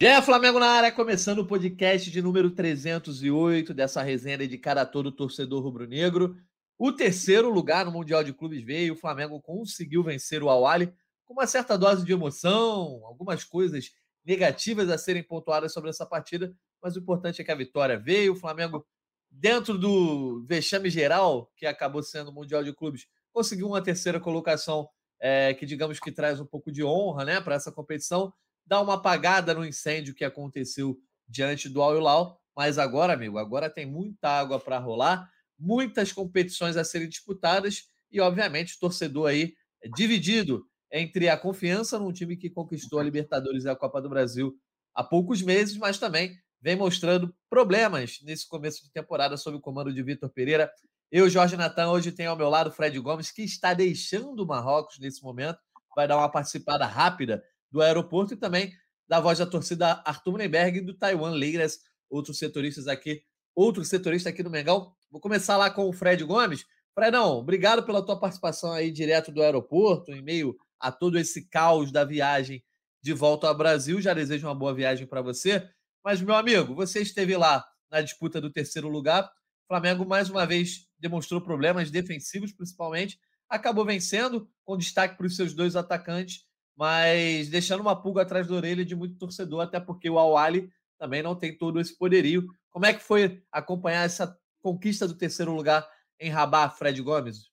É Flamengo na área, começando o podcast de número 308 dessa resenha dedicada a todo torcedor rubro-negro. O terceiro lugar no Mundial de Clubes veio, o Flamengo conseguiu vencer o Awali com uma certa dose de emoção, algumas coisas negativas a serem pontuadas sobre essa partida, mas o importante é que a vitória veio, o Flamengo dentro do vexame geral, que acabou sendo o Mundial de Clubes, conseguiu uma terceira colocação é, que digamos que traz um pouco de honra né, para essa competição, dá uma apagada no incêndio que aconteceu diante do Al Hilal, mas agora, amigo, agora tem muita água para rolar, muitas competições a serem disputadas e, obviamente, o torcedor aí é dividido entre a confiança num time que conquistou a Libertadores e a Copa do Brasil há poucos meses, mas também vem mostrando problemas nesse começo de temporada sob o comando de Vitor Pereira. Eu, Jorge Natan, hoje tenho ao meu lado Fred Gomes, que está deixando o Marrocos nesse momento, vai dar uma participada rápida do aeroporto e também da voz da torcida Arthur Mullenberg e do Taiwan Leiras, outros setoristas aqui, outro setorista aqui no Mengão. Vou começar lá com o Fred Gomes. Fredão, obrigado pela tua participação aí direto do aeroporto, em meio a todo esse caos da viagem de volta ao Brasil. Já desejo uma boa viagem para você. Mas, meu amigo, você esteve lá na disputa do terceiro lugar. O Flamengo, mais uma vez, demonstrou problemas defensivos, principalmente. Acabou vencendo, com destaque para os seus dois atacantes mas deixando uma pulga atrás da orelha de muito torcedor, até porque o Awali também não tem todo esse poderio. Como é que foi acompanhar essa conquista do terceiro lugar em Rabat, Fred Gomes?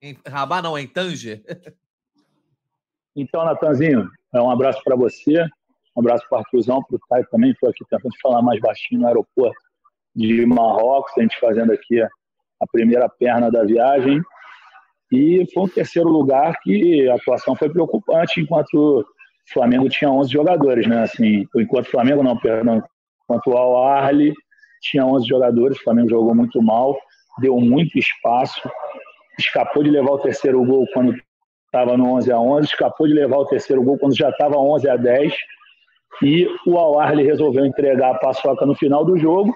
Em Rabat não, em Tanger? Então, Natanzinho, é um abraço para você, um abraço para o Arthurzão, para o Thay também, estou aqui tentando falar mais baixinho no aeroporto de Marrocos, a gente fazendo aqui a primeira perna da viagem. E foi um terceiro lugar que a atuação foi preocupante, enquanto o Flamengo tinha 11 jogadores, né? Assim, enquanto o Flamengo não, perdão, enquanto o Al Arli tinha 11 jogadores, o Flamengo jogou muito mal, deu muito espaço, escapou de levar o terceiro gol quando estava no 11 a 11, escapou de levar o terceiro gol quando já estava 11 a 10, e o Al Arli resolveu entregar a paçoca no final do jogo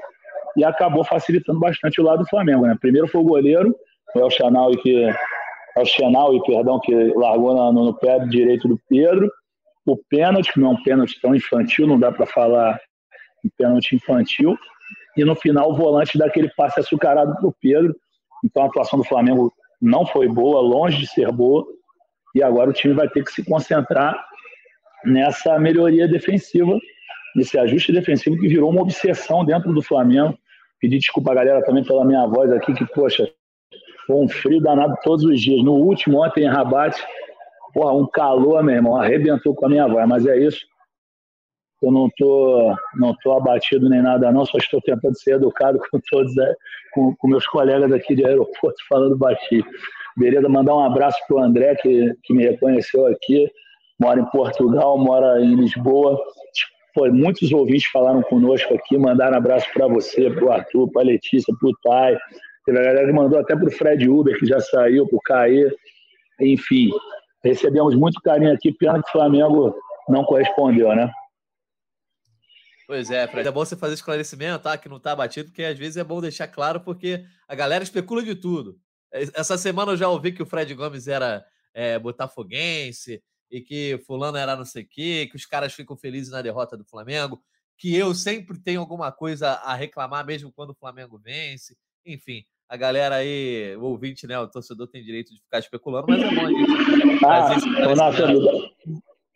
e acabou facilitando bastante o lado do Flamengo, né? Primeiro foi o goleiro, o El Chanal, que é o Chenaui, perdão, que largou no, no pé direito do Pedro. O pênalti, que não é um pênalti tão infantil, não dá para falar um pênalti infantil. E no final, o volante daquele passe açucarado para o Pedro. Então a atuação do Flamengo não foi boa, longe de ser boa. E agora o time vai ter que se concentrar nessa melhoria defensiva, nesse ajuste defensivo que virou uma obsessão dentro do Flamengo. Pedir desculpa a galera também pela minha voz aqui, que, poxa, foi um frio danado todos os dias. No último, ontem em Rabat, porra, um calor, meu irmão, arrebentou com a minha voz. Mas é isso. Eu não tô, não tô abatido nem nada, não. Só estou tentando ser educado com todos, é, com, com meus colegas aqui de aeroporto falando baixinho. Beleza? Mandar um abraço pro André, que, que me reconheceu aqui. Mora em Portugal, mora em Lisboa. Foi, muitos ouvintes falaram conosco aqui, mandaram abraço para você, para o Arthur, para a Letícia, para o Thay, a galera mandou até para o Fred Uber, que já saiu, para o Caê. Enfim, recebemos muito carinho aqui, pena que o Flamengo não correspondeu, né? Pois é, Fred, é bom você fazer esclarecimento, tá? Que não tá batido, porque às vezes é bom deixar claro, porque a galera especula de tudo. Essa semana eu já ouvi que o Fred Gomes era é, botafoguense e que fulano era não sei o quê, que os caras ficam felizes na derrota do Flamengo, que eu sempre tenho alguma coisa a reclamar mesmo quando o Flamengo vence. Enfim, a galera aí, o ouvinte, né? O torcedor tem direito de ficar especulando, mas é bom a gente ah, me, dá,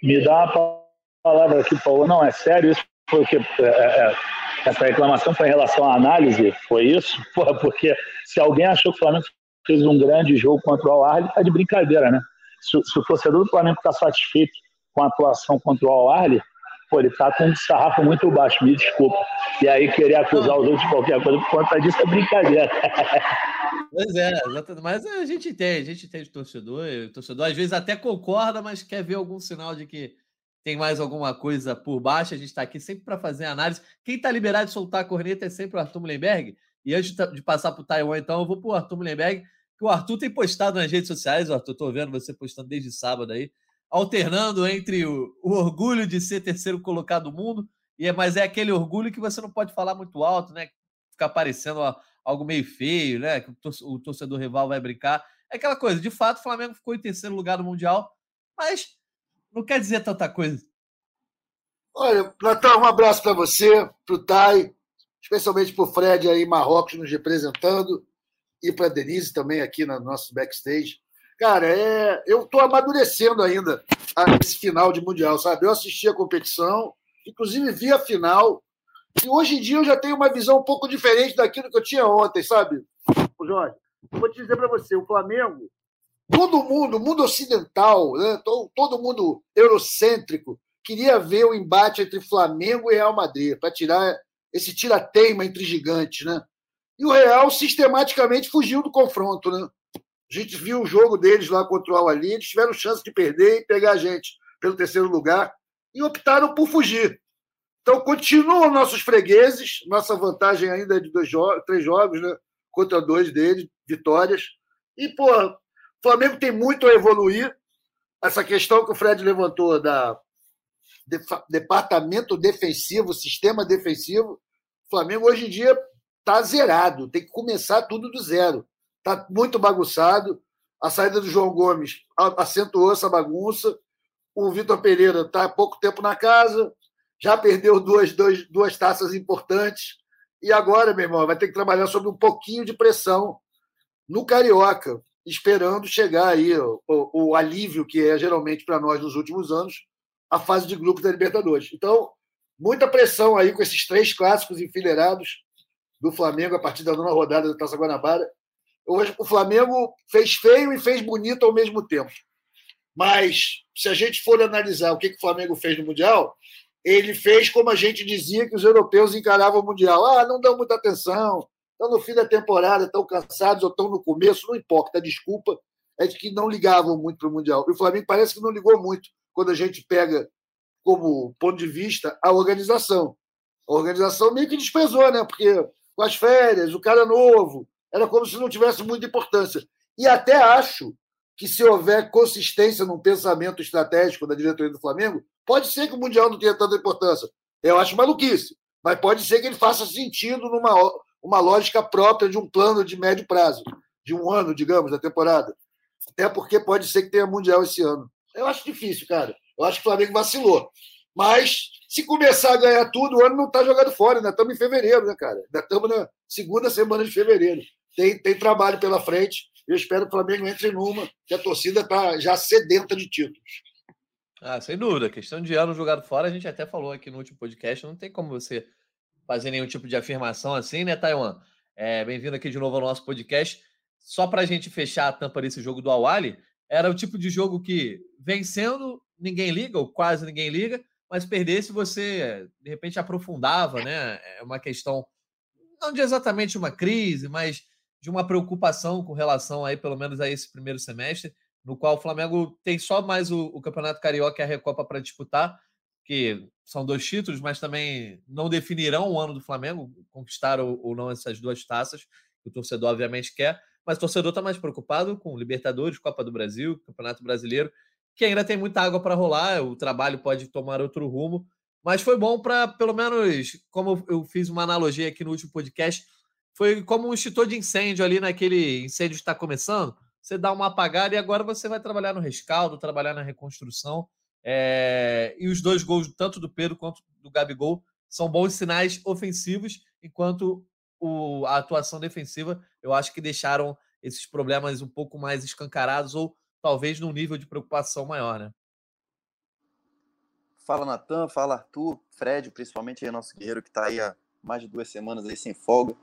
me dá uma palavra aqui, Paulo. Não, é sério isso? Porque é, é, essa reclamação foi em relação à análise? Foi isso? Porra, porque se alguém achou que o Flamengo fez um grande jogo contra o Al-Ahly, tá de brincadeira, né? Se, se o torcedor do Flamengo está satisfeito com a atuação contra o Al-Ahly, pô, ele tá com um sarrafo muito baixo, me desculpa. E aí querer acusar os outros de qualquer coisa por conta disso é brincadeira. Pois é, mas a gente entende, a gente entende o torcedor, o torcedor às vezes até concorda, mas quer ver algum sinal de que tem mais alguma coisa por baixo. A gente está aqui sempre para fazer análise. Quem está liberado de soltar a corneta é sempre o Arthur Mullenberg. E antes de passar para o Taiwan, então, eu vou para o Arthur Mullenberg, que o Arthur tem postado nas redes sociais. Arthur, estou vendo você postando desde sábado aí alternando entre o, o, orgulho de ser terceiro colocado do mundo, e é, mas é aquele orgulho que você não pode falar muito alto, né? Ficar parecendo algo meio feio, né? Que o torcedor rival vai brincar. É aquela coisa, de fato, o Flamengo ficou em terceiro lugar no Mundial, mas não quer dizer tanta coisa. Olha, Natan, um abraço para você, para o Tai, especialmente para o Fred aí, Marrocos, nos representando, e para a Denise também aqui no nosso backstage. Cara, é, eu estou amadurecendo ainda esse final de Mundial, sabe? Eu assisti a competição, inclusive vi a final, e hoje em dia eu já tenho uma visão um pouco diferente daquilo que eu tinha ontem, sabe? Jorge, vou te dizer para você, o Flamengo, todo mundo, mundo ocidental, né? todo, todo mundo eurocêntrico, queria ver o embate entre Flamengo e Real Madrid, para tirar esse tira-teima entre gigantes, né? E o Real sistematicamente fugiu do confronto, né? A gente viu o jogo deles lá contra o Al-Ali, eles tiveram chance de perder e pegar a gente pelo terceiro lugar e optaram por fugir. Então, continuam nossos fregueses, nossa vantagem ainda é de dois jogos, três jogos, né? Contra dois deles, vitórias. E, pô, o Flamengo tem muito a evoluir. Essa questão que o Fred levantou da departamento defensivo, sistema defensivo, o Flamengo hoje em dia está zerado, tem que começar tudo do zero. Está muito bagunçado. A saída do João Gomes acentuou essa bagunça. O Vitor Pereira está há pouco tempo na casa, já perdeu duas, duas, duas taças importantes. E agora, meu irmão, vai ter que trabalhar sobre um pouquinho de pressão no Carioca, esperando chegar aí o, o, o alívio que é geralmente para nós nos últimos anos, a fase de grupos da Libertadores. Então, muita pressão aí com esses três clássicos enfileirados do Flamengo a partir da nona rodada da Taça Guanabara. O Flamengo fez feio e fez bonito ao mesmo tempo. Mas, se a gente for analisar o que, que o Flamengo fez no Mundial, ele fez como a gente dizia que os europeus encaravam o Mundial. Ah, não dão muita atenção, estão no fim da temporada, estão cansados ou estão no começo, não importa. A desculpa é de que não ligavam muito para o Mundial. E o Flamengo parece que não ligou muito quando a gente pega como ponto de vista a organização. A organização meio que desprezou, né? Porque com as férias, o cara novo, era como se não tivesse muita importância. E até acho que se houver consistência num pensamento estratégico da diretoria do Flamengo, pode ser que o Mundial não tenha tanta importância. Eu acho maluquice, mas pode ser que ele faça sentido numa uma lógica própria de um plano de médio prazo, de um ano, digamos, da temporada. Até porque pode ser que tenha Mundial esse ano. Eu acho difícil, cara. Eu acho que o Flamengo vacilou. Mas se começar a ganhar tudo, o ano não está jogado fora, ainda estamos em fevereiro, né, cara? Ainda estamos na segunda semana de fevereiro. Tem, tem trabalho pela frente. Eu espero que o Flamengo entre numa, que a torcida está já sedenta de títulos. Ah, sem dúvida. questão de ano jogado fora, a gente até falou aqui no último podcast. Não tem como você fazer nenhum tipo de afirmação assim, né, Taiwan? É, Bem-vindo aqui de novo ao nosso podcast. Só para a gente fechar a tampa desse jogo do Awali, era o tipo de jogo que, vencendo, ninguém liga, ou quase ninguém liga, mas perdesse, você de repente aprofundava, né? É uma questão, não de exatamente uma crise, mas de uma preocupação com relação aí, pelo menos, a esse primeiro semestre, no qual o Flamengo tem só mais o, o Campeonato Carioca e a Recopa para disputar, que são dois títulos, mas também não definirão o ano do Flamengo, conquistar ou, ou não essas duas taças, que o torcedor obviamente quer mas o torcedor está mais preocupado com Libertadores, Copa do Brasil, Campeonato Brasileiro, que ainda tem muita água para rolar, o trabalho pode tomar outro rumo, mas foi bom para, pelo menos, como eu fiz uma analogia aqui no último podcast, foi como um extintor de incêndio ali naquele incêndio que está começando. Você dá uma apagada e agora você vai trabalhar no rescaldo, trabalhar na reconstrução. É... E os dois gols, tanto do Pedro quanto do Gabigol, são bons sinais ofensivos, enquanto o, a atuação defensiva, eu acho que deixaram esses problemas um pouco mais escancarados ou talvez num nível de preocupação maior, né? Fala Natan, fala Arthur, Fred, principalmente aí nosso guerreiro que está aí há mais de duas semanas aí sem folga,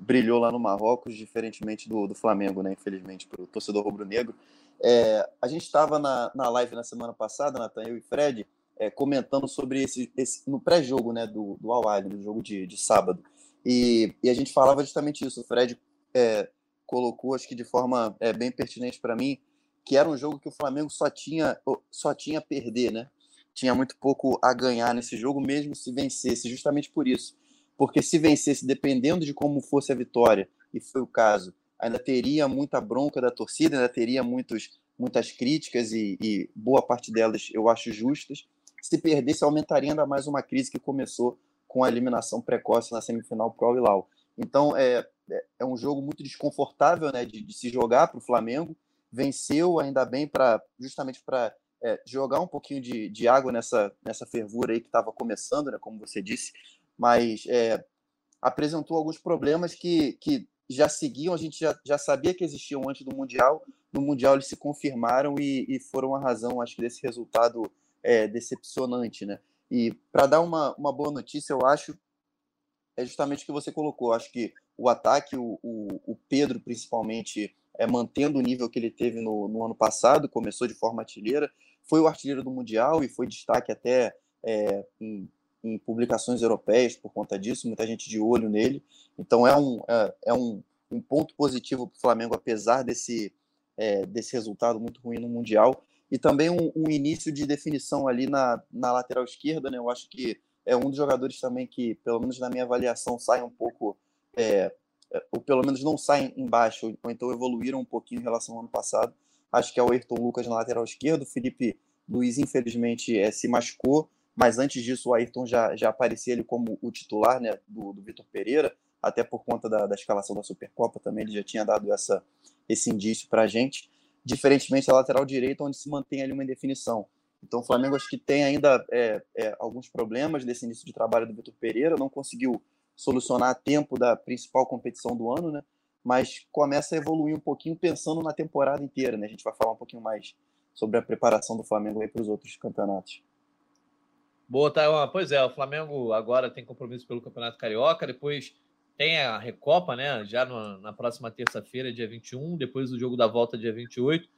brilhou lá no Marrocos, diferentemente do, do Flamengo, né? Infelizmente, para o torcedor rubro-negro. É, a gente estava na, na live na semana passada, Natan, eu e Fred, é, comentando sobre esse, esse no pré-jogo né, do, do Al no jogo de, de sábado. E, e a gente falava justamente isso. O Fred é, colocou, acho que de forma é, bem pertinente para mim, que era um jogo que o Flamengo só tinha, só tinha a perder, né? Tinha muito pouco a ganhar nesse jogo, mesmo se vencesse, justamente por isso. Porque se vencesse, dependendo de como fosse a vitória, e foi o caso, ainda teria muita bronca da torcida, ainda teria muitos, muitas críticas e, e boa parte delas eu acho justas. Se perdesse, aumentaria ainda mais uma crise que começou com a eliminação precoce na semifinal pro Hilal. Então é, é, é um jogo muito desconfortável né, de, de se jogar para o Flamengo. Venceu ainda bem para justamente para é, jogar um pouquinho de, de água nessa, nessa fervura aí que estava começando, né, como você disse, mas é, apresentou alguns problemas que, que já seguiam, a gente já, já sabia que existiam antes do Mundial. No Mundial eles se confirmaram e, e foram a razão, acho que, desse resultado é, decepcionante, né? E para dar uma, uma boa notícia, eu acho, é justamente o que você colocou. Acho que o ataque, o, o, o Pedro principalmente, é, mantendo o nível que ele teve no, no, ano passado, começou de forma artilheira, foi o artilheiro do Mundial e foi destaque até é, em, publicações europeias por conta disso, muita gente de olho nele. Então é um, é, é um, um, ponto positivo para o Flamengo, apesar desse, é, desse resultado muito ruim no Mundial. E também um, um, início de definição ali na, na lateral esquerda, né? Eu acho que é um dos jogadores também que, pelo menos na minha avaliação, sai um pouco é, é, ou pelo menos não saem embaixo, ou então evoluíram um pouquinho em relação ao ano passado. Acho que é o Ayrton Lucas na lateral esquerdo, o Felipe Luiz, infelizmente, é, se machucou, mas antes disso o Ayrton já, já aparecia ele como o titular né, do, do Vitor Pereira, até por conta da, da escalação da Supercopa também, ele já tinha dado essa, esse indício para a gente, diferentemente da lateral direita, onde se mantém ali uma indefinição. Então o Flamengo acho que tem ainda é, é, alguns problemas desse início de trabalho do Vitor Pereira, não conseguiu solucionar a tempo da principal competição do ano, né? Mas começa a evoluir um pouquinho pensando na temporada inteira, né? A gente vai falar um pouquinho mais sobre a preparação do Flamengo para os outros campeonatos. Boa, Taiwan. Pois é, o Flamengo agora tem compromisso pelo Campeonato Carioca, depois tem a Recopa, né? Já na próxima terça-feira, dia 21, depois o jogo da volta, dia 28.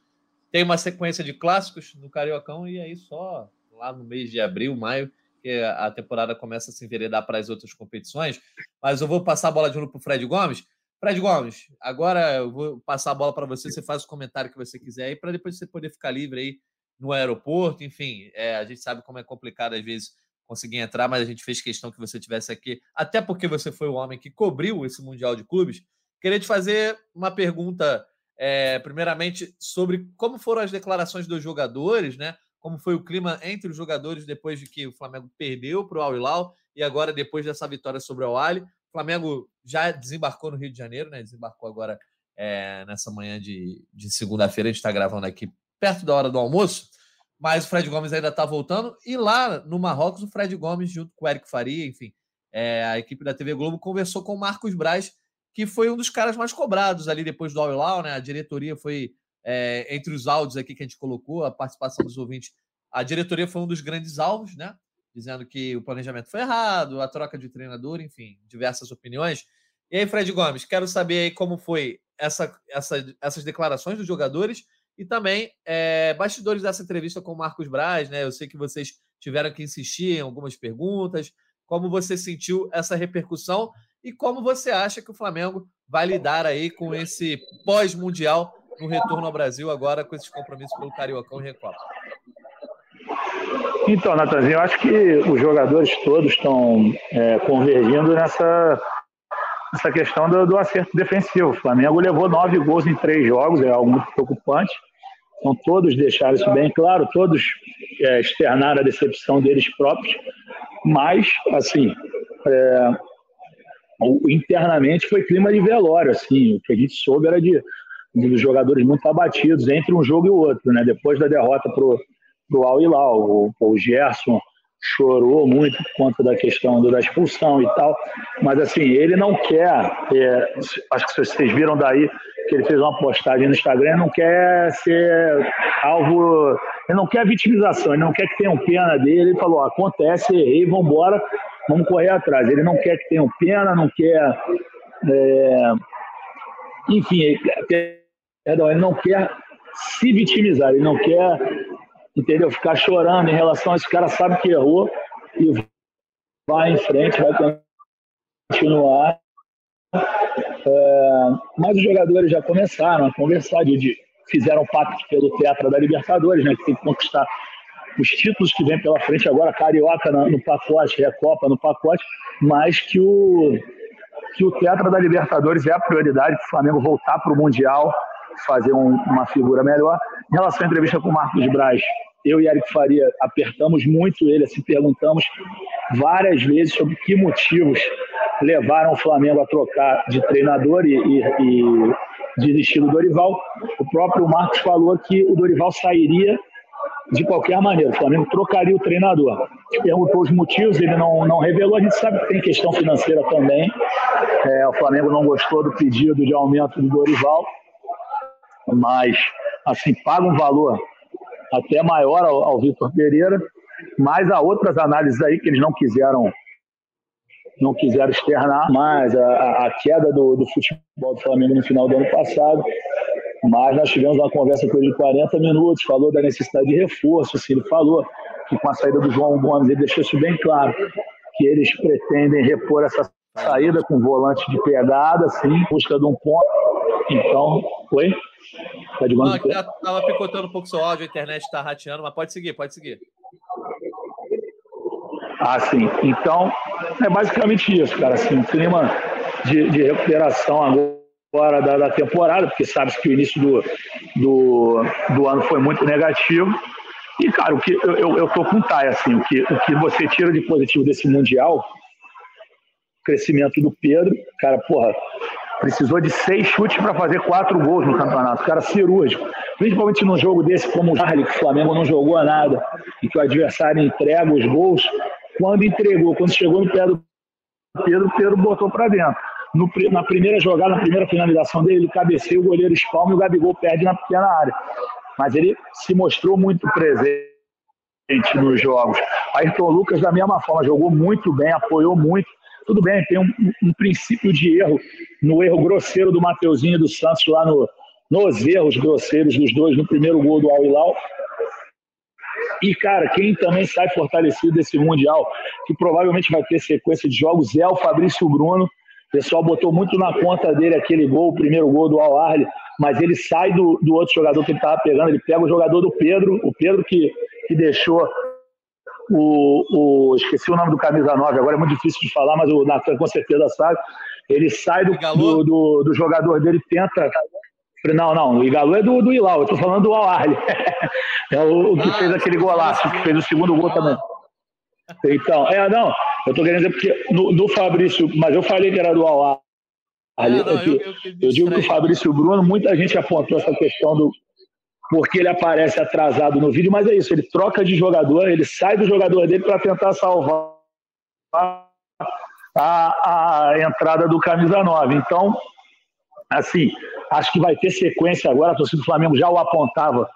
Tem uma sequência de clássicos no Cariocão e aí só lá no mês de abril, maio, porque a temporada começa a se enveredar para as outras competições. Mas eu vou passar a bola de novo para o Fred Gomes. Fred Gomes, agora eu vou passar a bola para você, você faz o comentário que você quiser aí, para depois você poder ficar livre aí no aeroporto. Enfim, é, a gente sabe como é complicado às vezes conseguir entrar, mas a gente fez questão que você tivesse aqui, até porque você foi o homem que cobriu esse Mundial de Clubes. Queria te fazer uma pergunta, é, primeiramente, sobre como foram as declarações dos jogadores, né? como foi o clima entre os jogadores depois de que o Flamengo perdeu para o Al Hilal e agora depois dessa vitória sobre o Al. O Flamengo já desembarcou no Rio de Janeiro, né? Desembarcou agora é, nessa manhã de, de segunda-feira. A gente está gravando aqui perto da hora do almoço, mas o Fred Gomes ainda está voltando. E lá no Marrocos, o Fred Gomes, junto com o Eric Faria, enfim, é, a equipe da TV Globo conversou com o Marcos Braz, que foi um dos caras mais cobrados ali depois do Al Hilal, né? A diretoria foi é, entre os áudios aqui que a gente colocou, a participação dos ouvintes, a diretoria foi um dos grandes alvos, né? Dizendo que o planejamento foi errado, a troca de treinador, enfim, diversas opiniões. E aí, Fred Gomes, quero saber aí como foi essa, essa, essas declarações dos jogadores e também é, bastidores dessa entrevista com o Marcos Braz, né? Eu sei que vocês tiveram que insistir em algumas perguntas. Como você sentiu essa repercussão e como você acha que o Flamengo vai lidar aí com esse pós-mundial no retorno ao Brasil agora com esses compromissos pelo Cariocão e Recopa? Então, Natanzinho, eu acho que os jogadores todos estão é, convergindo nessa, nessa questão do, do, acerto defensivo. O Flamengo levou nove gols em três jogos, é algo muito preocupante. Então, todos deixaram isso bem claro, todos é, externaram a decepção deles próprios, mas, assim, é, internamente foi clima de velório, assim, o que a gente soube era de dos jogadores muito abatidos entre um jogo e o outro, né? Depois da derrota pro pro Al Hilal, o, o Gerson chorou muito por conta da questão da expulsão e tal, mas assim ele não quer, é, acho que vocês viram daí que ele fez uma postagem no Instagram, ele não quer ser alvo, ele não quer vitimização, ele não quer que tenham pena dele, ele falou, acontece, errei, vamos embora, vamos correr atrás. Ele não quer que tenham pena, não quer, é, enfim, perdão, ele não quer se vitimizar, ele não quer, entendeu? Ficar chorando em relação a esse cara sabe que errou e vai em frente, vai continuar. É, mas os jogadores já começaram a conversar, de, de fizeram pacto pelo Teatro da Libertadores, né, que tem que conquistar os títulos que vem pela frente agora, Carioca no, no pacote, Recopa no pacote, mas que o, que o Teatro da Libertadores é a prioridade para o Flamengo voltar para o Mundial, fazer um, uma figura melhor. Em relação à entrevista com o Marcos Braz, eu e Eric Faria apertamos muito ele, assim, perguntamos várias vezes sobre que motivos levaram o Flamengo a trocar de treinador e, e, e desistir do Dorival. O próprio Marcos falou que o Dorival sairia de qualquer maneira. O Flamengo trocaria o treinador. Perguntou os motivos, ele não, não revelou. A gente sabe que tem questão financeira também. É, o Flamengo não gostou do pedido de aumento do Dorival, mas assim paga um valor até maior ao, ao Vitor Pereira, mas há outras análises aí que eles não quiseram não quiseram externar mais a, a queda do, do futebol do Flamengo no final do ano passado. Mas nós tivemos uma conversa com ele de 40 minutos, falou da necessidade de reforço, assim, ele falou que com a saída do João Gomes, ele deixou isso bem claro, que eles pretendem repor essa saída com volante de pegada, assim, busca de um ponto. Então, oi? Tá de Não, tava picotando um pouco seu áudio, a internet está rateando, mas pode seguir, pode seguir. Ah, sim. Então, é basicamente isso, cara. Assim, um clima de, de recuperação agora da, da, temporada, porque sabe que o início do, do, do, ano foi muito negativo. E, cara, o que eu, eu, eu tô com o Thay, assim, o que, o que você tira de positivo desse Mundial, crescimento do Pedro, cara, porra, precisou de seis chutes para fazer quatro gols no campeonato, cara cirúrgico. Principalmente num jogo desse como o Charlie, que o Flamengo não jogou nada, e que o adversário entrega os gols, quando entregou, quando chegou no pé do Pedro, o Pedro botou para dentro. No, na primeira jogada, na primeira finalização dele, ele cabeceia, o goleiro espalma e o Gabigol perde na pequena área. Mas ele se mostrou muito presente nos jogos. Ayrton Lucas, da mesma forma, jogou muito bem, apoiou muito. Tudo bem, tem um, um princípio de erro no erro grosseiro do Mateuzinho e do Santos lá no, nos erros grosseiros dos dois no primeiro gol do Al Hilal. E, cara, quem também sai fortalecido desse Mundial, que provavelmente vai ter sequência de jogos, é o Fabrício Bruno. O pessoal botou muito na conta dele aquele gol, o primeiro gol do Al Arli, mas ele sai do, do outro jogador que ele estava pegando, ele pega o jogador do Pedro, o Pedro que, que deixou o, o, Esqueci o nome do camisa 9, agora é muito difícil de falar, mas o Natan com certeza sabe. Ele sai do, do, do, do jogador dele, tenta não, não, o Igalu é do, do Ilau, eu tô falando do Al-Ahly. é o, o que ah, fez aquele golaço, que fez o segundo gol também. Então, é, não, eu tô querendo dizer porque no, do Fabrício, mas eu falei que era do Al-Ahly. É, eu, eu, eu, eu digo que o Fabrício Bruno, muita gente apontou essa questão do porque ele aparece atrasado no vídeo, mas é isso, ele troca de jogador, ele sai do jogador dele para tentar salvar a, a entrada do camisa 9. Então, assim, Acho que vai ter sequência agora. A torcida do Flamengo já o apontava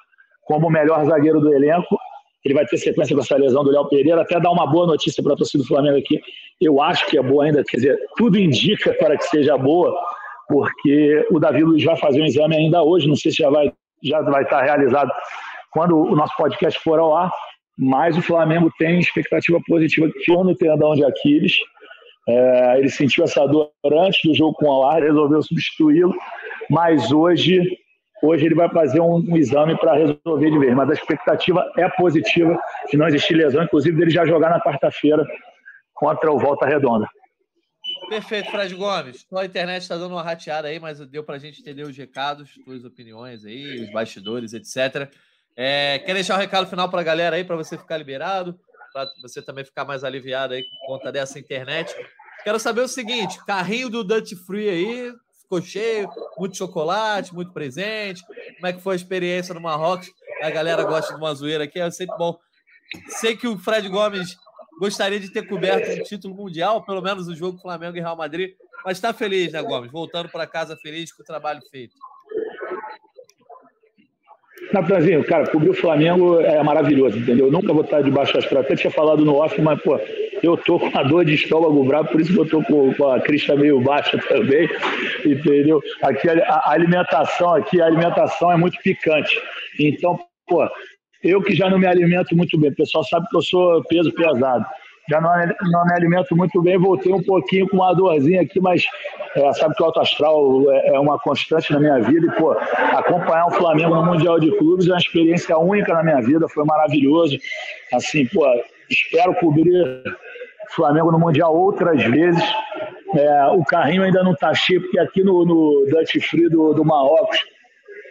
como o melhor zagueiro do elenco. Ele vai ter sequência com essa lesão do Léo Pereira. Até dar uma boa notícia para a torcida do Flamengo aqui. Eu acho que é boa ainda, quer dizer, tudo indica para que seja boa, porque o Davi Luiz vai fazer um exame ainda hoje. Não sei se já vai, já vai estar realizado quando o nosso podcast for ao ar. Mas o Flamengo tem expectativa positiva que no tendão de Aquiles. É, ele sentiu essa dor antes do jogo com o Alar, resolveu substituí-lo mas hoje, hoje ele vai fazer um, um exame para resolver de vez. Mas a expectativa é positiva de não existir lesão, inclusive dele já jogar na quarta-feira contra o Volta Redonda. Perfeito, Fred Gomes. A internet está dando uma rateada aí, mas deu para a gente entender os recados, suas opiniões aí, os bastidores, etc. É, quer deixar um recado final para a galera aí, para você ficar liberado, para você também ficar mais aliviado aí por conta dessa internet. Quero saber o seguinte: carrinho do Dutch Free aí, ficou cheio, muito chocolate, muito presente. Como é que foi a experiência no Marrocos? A galera gosta de uma zoeira aqui, é sempre bom. Sei que o Fred Gomes gostaria de ter coberto um título mundial, pelo menos o jogo Flamengo e Real Madrid, mas está feliz, né, Gomes? Voltando para casa feliz com o trabalho feito. Natanzinho, cara, cobrir o Flamengo é maravilhoso, entendeu? Eu nunca vou estar debaixo das pratas. Até tinha falado no off, mas, pô, eu tô com a dor de estômago bravo, por isso que eu tô com, com a crista meio baixa também, entendeu? Aqui a, a alimentação aqui, a alimentação é muito picante. Então, pô, eu que já não me alimento muito bem, o pessoal sabe que eu sou peso pesado já não, não me alimento muito bem, voltei um pouquinho com uma dorzinha aqui, mas é, sabe que o Alto Astral é, é, uma constante na minha vida e, pô, acompanhar o Flamengo no Mundial de Clubes é uma experiência única na minha vida, foi maravilhoso. Assim, pô, espero cobrir Flamengo no Mundial outras vezes. É, o carrinho ainda não está cheio, porque aqui no, no Dutch Free do, do Marrocos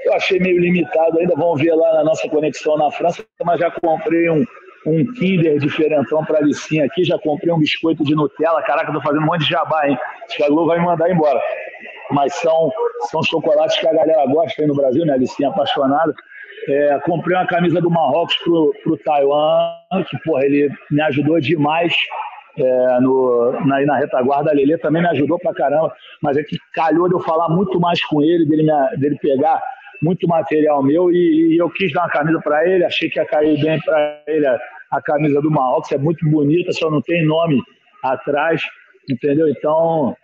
eu achei meio limitado ainda, vamos ver lá na nossa conexão na França, mas já comprei um um Kinder diferentão para Alicinha aqui, já comprei um biscoito de Nutella, caraca, tô fazendo um monte de jabá, hein? Acho que a Globo vai me mandar embora. Mas são, são chocolates que a galera gosta aí no Brasil, né? Alicinha apaixonada. É, comprei uma camisa do Marrocos pro, pro Taiwan, que, porra, ele me ajudou demais é, no, na, na retaguarda. A Lelê também me ajudou pra caramba, mas é que calhou de eu falar muito mais com ele, dele, me, dele pegar muito material meu e, e eu quis dar uma camisa para ele, achei que ia cair bem para ele a, a, camisa do Marrocos, é muito bonita, só não tem nome atrás, entendeu? Então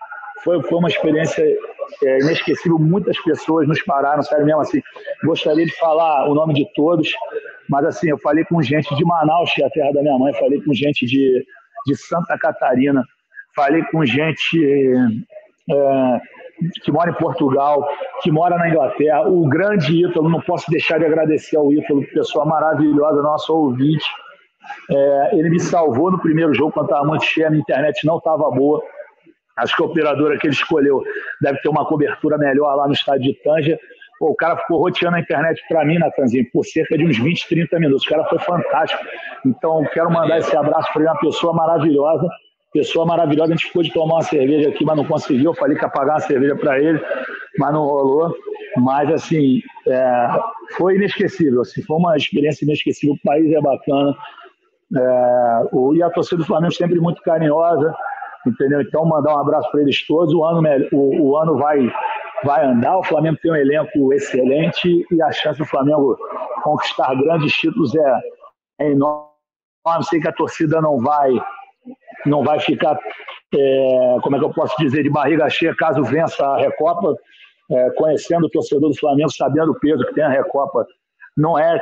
foi, foi uma experiência é, inesquecível, muitas pessoas nos pararam, sério mesmo assim, gostaria de falar o nome de todos, mas assim, eu falei com gente de Manaus, que é a terra da minha mãe, falei com gente de, de Santa Catarina, falei com gente é, que mora em Portugal, que mora na Inglaterra, o grande Ítalo, não posso deixar de agradecer ao Ítalo, pessoa maravilhosa, nosso ouvinte. É, ele me salvou no primeiro jogo, quando estava muito cheio, a minha internet não estava boa. Acho que a operadora que ele escolheu deve ter uma cobertura melhor lá no estádio de Tanja. Pô, o cara ficou roteando a internet para mim, Natanzinho, por cerca de uns 20, 30 minutos. O cara foi fantástico. Então, quero mandar esse abraço para uma pessoa maravilhosa pessoa maravilhosa. A gente ficou de tomar uma cerveja aqui, mas não conseguiu. Eu falei que ia pagar uma cerveja para ele, mas não rolou. Mas, assim, é, foi inesquecível. Assim, foi uma experiência inesquecível. O país é bacana. É, o, e a torcida do Flamengo sempre muito carinhosa, entendeu? Então, mandar um abraço para eles todos. O ano, o, o ano vai, vai andar. O Flamengo tem um elenco excelente e a chance do Flamengo conquistar grandes títulos é, é enorme. Sei que a torcida não vai não vai ficar, é, como é que eu posso dizer, de barriga cheia caso vença a Recopa, é, conhecendo o torcedor do Flamengo, sabendo o peso que tem a Recopa, não é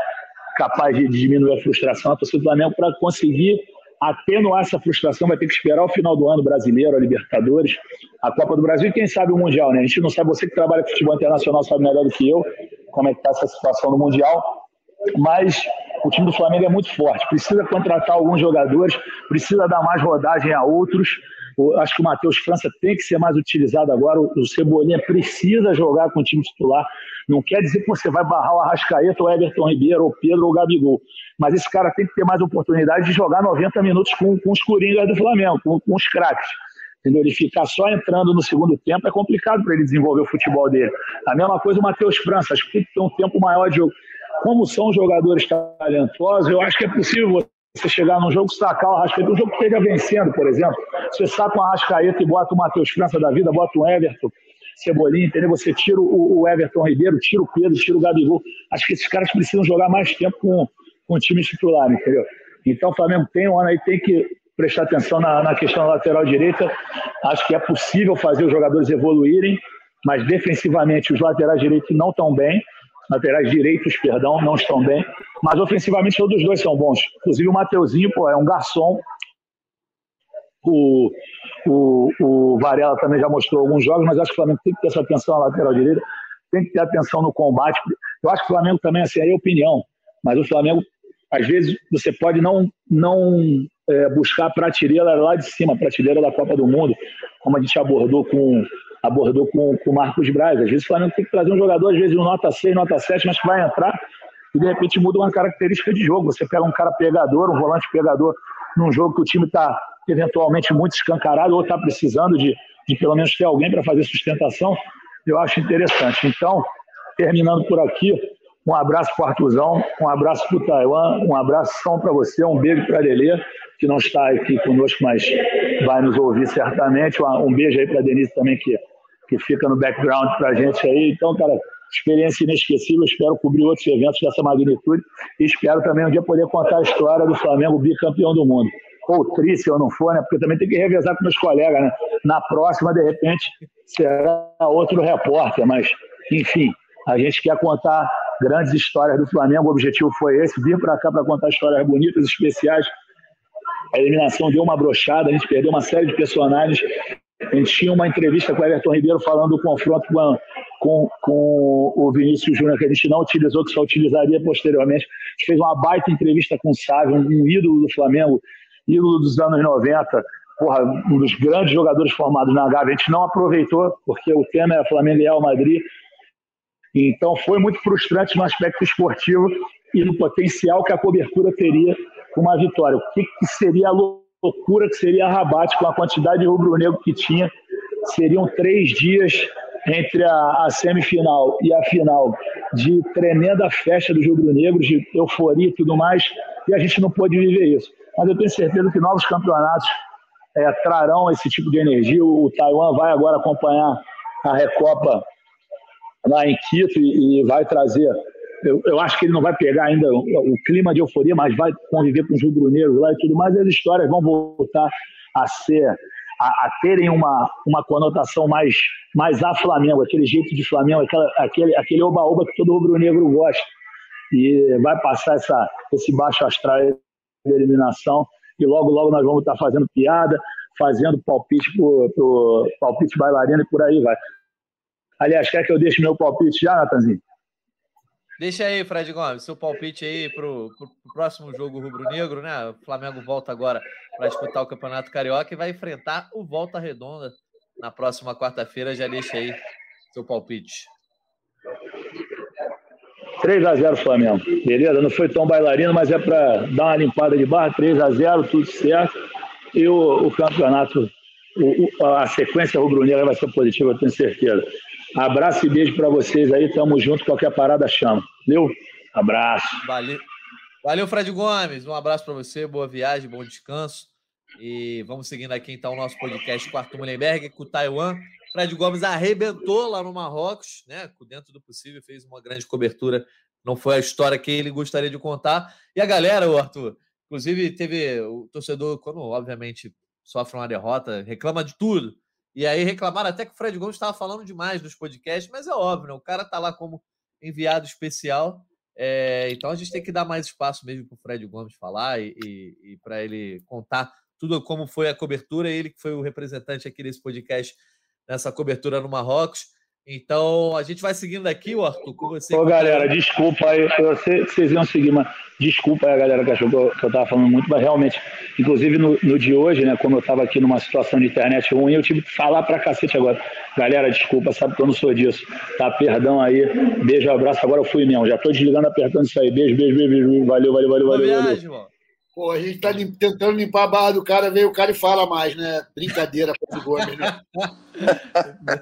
capaz de diminuir a frustração. A torcida do Flamengo, para conseguir atenuar essa frustração, vai ter que esperar o final do ano brasileiro, a Libertadores, a Copa do Brasil e quem sabe o Mundial. Né? A gente não sabe, você que trabalha com futebol internacional sabe melhor do que eu como é que está essa situação no Mundial, mas o time do Flamengo é muito forte, precisa contratar alguns jogadores, precisa dar mais rodagem a outros. acho que o Matheus França tem que ser mais utilizado agora. O Cebolinha precisa jogar com o time titular. Não quer dizer que você vai barrar o Arrascaeta, o Everton Ribeiro, o Pedro ou o Gabigol. Mas esse cara tem que ter mais oportunidade de jogar 90 minutos com, com os coringas do Flamengo, com, com os craques. Entendeu? Ele ficar só entrando no segundo tempo é complicado para ele desenvolver o futebol dele. A mesma coisa o Matheus França, acho que tem que ter um tempo maior de jogo como são jogadores talentosos, eu acho que é possível você chegar num jogo, sacar o Arrascaeta, um jogo que esteja vencendo, por exemplo. Você saca um Arrascaeta e bota o Matheus França da vida, bota o Everton, Cebolinha, entendeu? Você tira o, o, Everton Ribeiro, tira o Pedro, tira o Gabigol. Acho que esses caras precisam jogar mais tempo com, com o time titular, entendeu? Então o Flamengo tem um ano aí, tem que prestar atenção na, na questão lateral direita. Acho que é possível fazer os jogadores evoluírem, mas defensivamente os laterais direitos não estão bem laterais direitos, perdão, não estão bem, mas ofensivamente todos os dois são bons. Inclusive o Mateuzinho, pô, é um garçom. O, o, o Varela também já mostrou alguns jogos, mas acho que o Flamengo tem que ter essa atenção na lateral direita, tem que ter atenção no combate. Eu acho que o Flamengo também, assim, é opinião, mas o Flamengo, às vezes, você pode não, não é, buscar a prateleira lá de cima, a prateleira da Copa do Mundo, como a gente abordou com abordou com o Marcos Braz. Às vezes o Flamengo tem que trazer um jogador, às vezes um nota 6, nota 7, mas que vai entrar e de repente muda uma característica de jogo. Você pega um cara pegador, um volante pegador, num jogo que o time está eventualmente muito escancarado ou está precisando de, de pelo menos ter alguém para fazer sustentação, eu acho interessante. Então, terminando por aqui, um abraço para o Artuzão, um abraço para o Taiwan, um abraço para você, um beijo para a que não está aqui conosco, mas vai nos ouvir certamente. Um beijo aí para a Denise também, que que fica no background para a gente aí. Então, cara, experiência inesquecível. Espero cobrir outros eventos dessa magnitude e espero também um dia poder contar a história do Flamengo bicampeão do mundo. Ou tri, se eu não for, né? Porque também tem que revezar com meus colegas, né? Na próxima, de repente, será outro repórter, mas, enfim, a gente quer contar grandes histórias do Flamengo. O objetivo foi esse: vir para cá para contar histórias bonitas, especiais. A eliminação deu uma brochada, a gente perdeu uma série de personagens a gente tinha uma entrevista com o Everton Ribeiro falando do confronto com, com, com o Vinícius Júnior, que a gente não utilizou, que só utilizaria posteriormente. A gente fez uma baita entrevista com o Sávio, um ídolo do Flamengo, ídolo dos anos 90, porra, um dos grandes jogadores formados na Gávea. A gente não aproveitou, porque o tema é Flamengo e Real Madrid. Então foi muito frustrante no aspecto esportivo e no potencial que a cobertura teria com uma vitória. O que, que seria a loucura que seria Rabat com a quantidade de rubro-negro que tinha. Seriam três dias entre a, a, semifinal e a final de tremenda festa dos rubro-negros, de euforia e tudo mais, e a gente não pôde viver isso. Mas eu tenho certeza que novos campeonatos é, trarão esse tipo de energia. O, o Taiwan vai agora acompanhar a Recopa lá em Quito e, e vai trazer. Eu, eu, acho que ele não vai pegar ainda o, o clima de euforia, mas vai conviver com os rubro-negros lá e tudo mais. As histórias vão voltar a ser, a, a, terem uma, uma conotação mais, mais a Flamengo, aquele jeito de Flamengo, aquela, aquele, aquele oba-oba que todo rubro-negro gosta. E vai passar essa, esse baixo astral de eliminação. E logo, logo nós vamos estar fazendo piada, fazendo palpite pro, pro palpite bailarino e por aí vai. Aliás, quer que eu deixe meu palpite já, Natanzinho? Deixa aí, Fred Gomes, seu palpite aí para o próximo jogo rubro-negro, né? O Flamengo volta agora para disputar o Campeonato Carioca e vai enfrentar o Volta Redonda na próxima quarta-feira. Já deixa aí seu palpite. 3 a 0 Flamengo. Beleza? Não foi tão bailarino, mas é para dar uma limpada de barra. 3 a 0 tudo certo. E o, o campeonato, o, a sequência rubro-negra vai ser positiva, eu tenho certeza. Abraço e beijo para vocês aí. Tamo junto. Qualquer parada chama. Valeu? Abraço. Valeu. Valeu, Fred Gomes. Um abraço para você. Boa viagem, bom descanso. E vamos seguindo aqui então o nosso podcast Arthur Mullenberg, com o Taiwan. Fred Gomes arrebentou lá no Marrocos, né? Dentro do possível, fez uma grande cobertura. Não foi a história que ele gostaria de contar. E a galera, o Arthur, inclusive teve o torcedor, quando obviamente sofre uma derrota, reclama de tudo. E aí reclamaram até que o Fred Gomes estava falando demais nos podcasts, mas é óbvio, né? o cara está lá como enviado especial. É, então a gente tem que dar mais espaço mesmo para o Fred Gomes falar e, e, e para ele contar tudo como foi a cobertura. Ele que foi o representante aqui desse podcast nessa cobertura no Marrocos. Então, a gente vai seguindo aqui, o Arthur, com você. Ô, galera, desculpa aí, eu sei que vocês iam seguir, mas desculpa aí a galera que achou que eu, que eu tava falando muito, mas realmente, inclusive no, no de hoje, né, como eu tava aqui numa situação de internet ruim, eu tive que falar pra cacete agora. Galera, desculpa, sabe que eu não sou disso, tá? Perdão aí, beijo, abraço, agora eu fui mesmo, já tô desligando, apertando isso aí, beijo, beijo, beijo, beijo. valeu, valeu, valeu, valeu. valeu. Viagem, valeu. Pô, a gente tá lim... tentando limpar a barra do cara, veio o cara e fala mais, né? Brincadeira, Fred Gomes, né?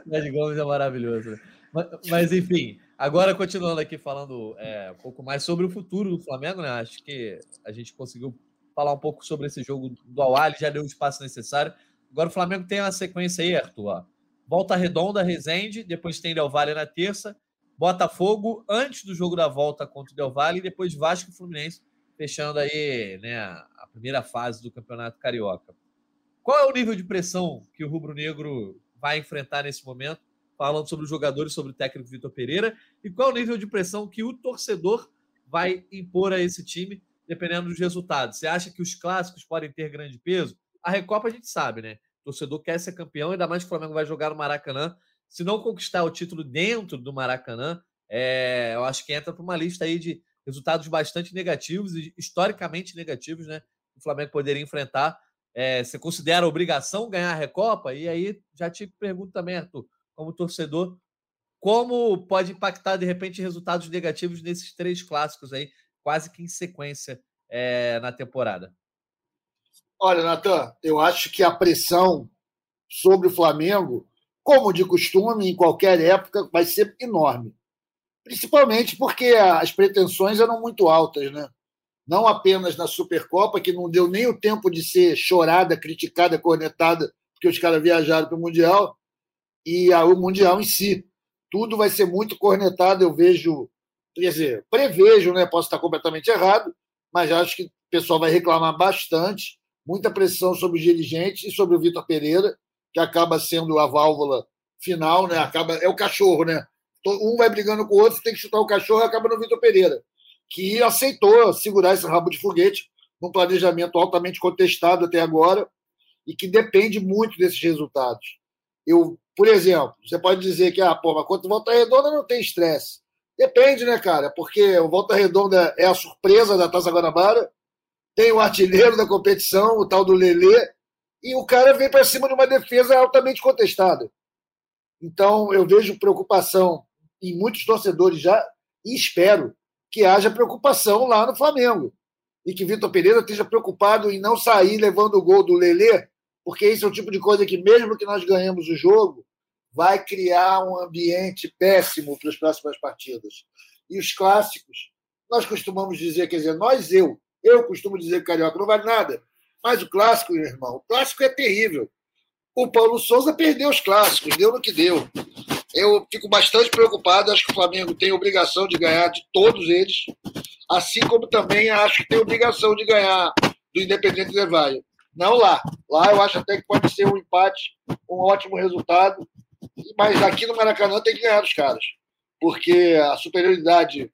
Fred Gomes é maravilhoso. Né? Mas, mas, enfim, agora continuando aqui falando é, um pouco mais sobre o futuro do Flamengo, né? Acho que a gente conseguiu falar um pouco sobre esse jogo do Awali, já deu o espaço necessário. Agora o Flamengo tem uma sequência aí, Arthur. Volta Redonda, Resende, depois tem Del Valle na terça, Botafogo antes do jogo da volta contra o Del Valle, e depois Vasco e Fluminense fechando aí né, a primeira fase do Campeonato Carioca. Qual é o nível de pressão que o Rubro Negro vai enfrentar nesse momento? Falando sobre os jogadores, sobre o técnico Vitor Pereira, e qual é o nível de pressão que o torcedor vai impor a esse time, dependendo dos resultados. Você acha que os clássicos podem ter grande peso? A Recopa a gente sabe, né? O torcedor quer ser campeão, ainda mais que o Flamengo vai jogar no Maracanã. Se não conquistar o título dentro do Maracanã, é, eu acho que entra para uma lista aí de resultados bastante negativos e historicamente negativos, né? O Flamengo poderia enfrentar. É, você considera obrigação ganhar a Recopa? E aí já te pergunto também, Arthur, como torcedor, como pode impactar de repente resultados negativos nesses três clássicos aí, quase que em sequência é, na temporada? Olha, Natan, eu acho que a pressão sobre o Flamengo, como de costume, em qualquer época, vai ser enorme principalmente porque as pretensões eram muito altas, né? Não apenas na Supercopa, que não deu nem o tempo de ser chorada, criticada, cornetada, porque os caras viajaram para o Mundial, e o Mundial em si. Tudo vai ser muito cornetado, eu vejo, quer dizer, prevejo, né? Posso estar completamente errado, mas acho que o pessoal vai reclamar bastante, muita pressão sobre os dirigentes e sobre o Vitor Pereira, que acaba sendo a válvula final, né? Acaba é o cachorro, né? Um vai brigando com o outro, tem que chutar o cachorro e acaba no Vitor Pereira, que aceitou segurar esse rabo de foguete num planejamento altamente contestado até agora e que depende muito desses resultados. Eu, por exemplo, você pode dizer que ah, pô, mas quanto Volta Redonda não tem estresse. Depende, né, cara? Porque o Volta Redonda é a surpresa da Taça Guanabara, tem o artilheiro da competição, o tal do Lelê, e o cara vem para cima de uma defesa altamente contestada. Então, eu vejo preocupação em muitos torcedores já, e espero que haja preocupação lá no Flamengo. E que Vitor Pereira esteja preocupado em não sair levando o gol do Lelê, porque esse é o tipo de coisa que, mesmo que nós ganhemos o jogo, vai criar um ambiente péssimo para as próximas partidas. E os clássicos, nós costumamos dizer, quer dizer, nós, eu, eu costumo dizer que Carioca não vale nada, mas o clássico, meu irmão, o clássico é terrível. O Paulo Souza perdeu os clássicos, deu no que deu. Eu fico bastante preocupado, acho que o Flamengo tem obrigação de ganhar de todos eles, assim como também acho que tem obrigação de ganhar do Independente Del Valle. Não lá. Lá eu acho até que pode ser um empate, um ótimo resultado, mas aqui no Maracanã tem que ganhar os caras, porque a superioridade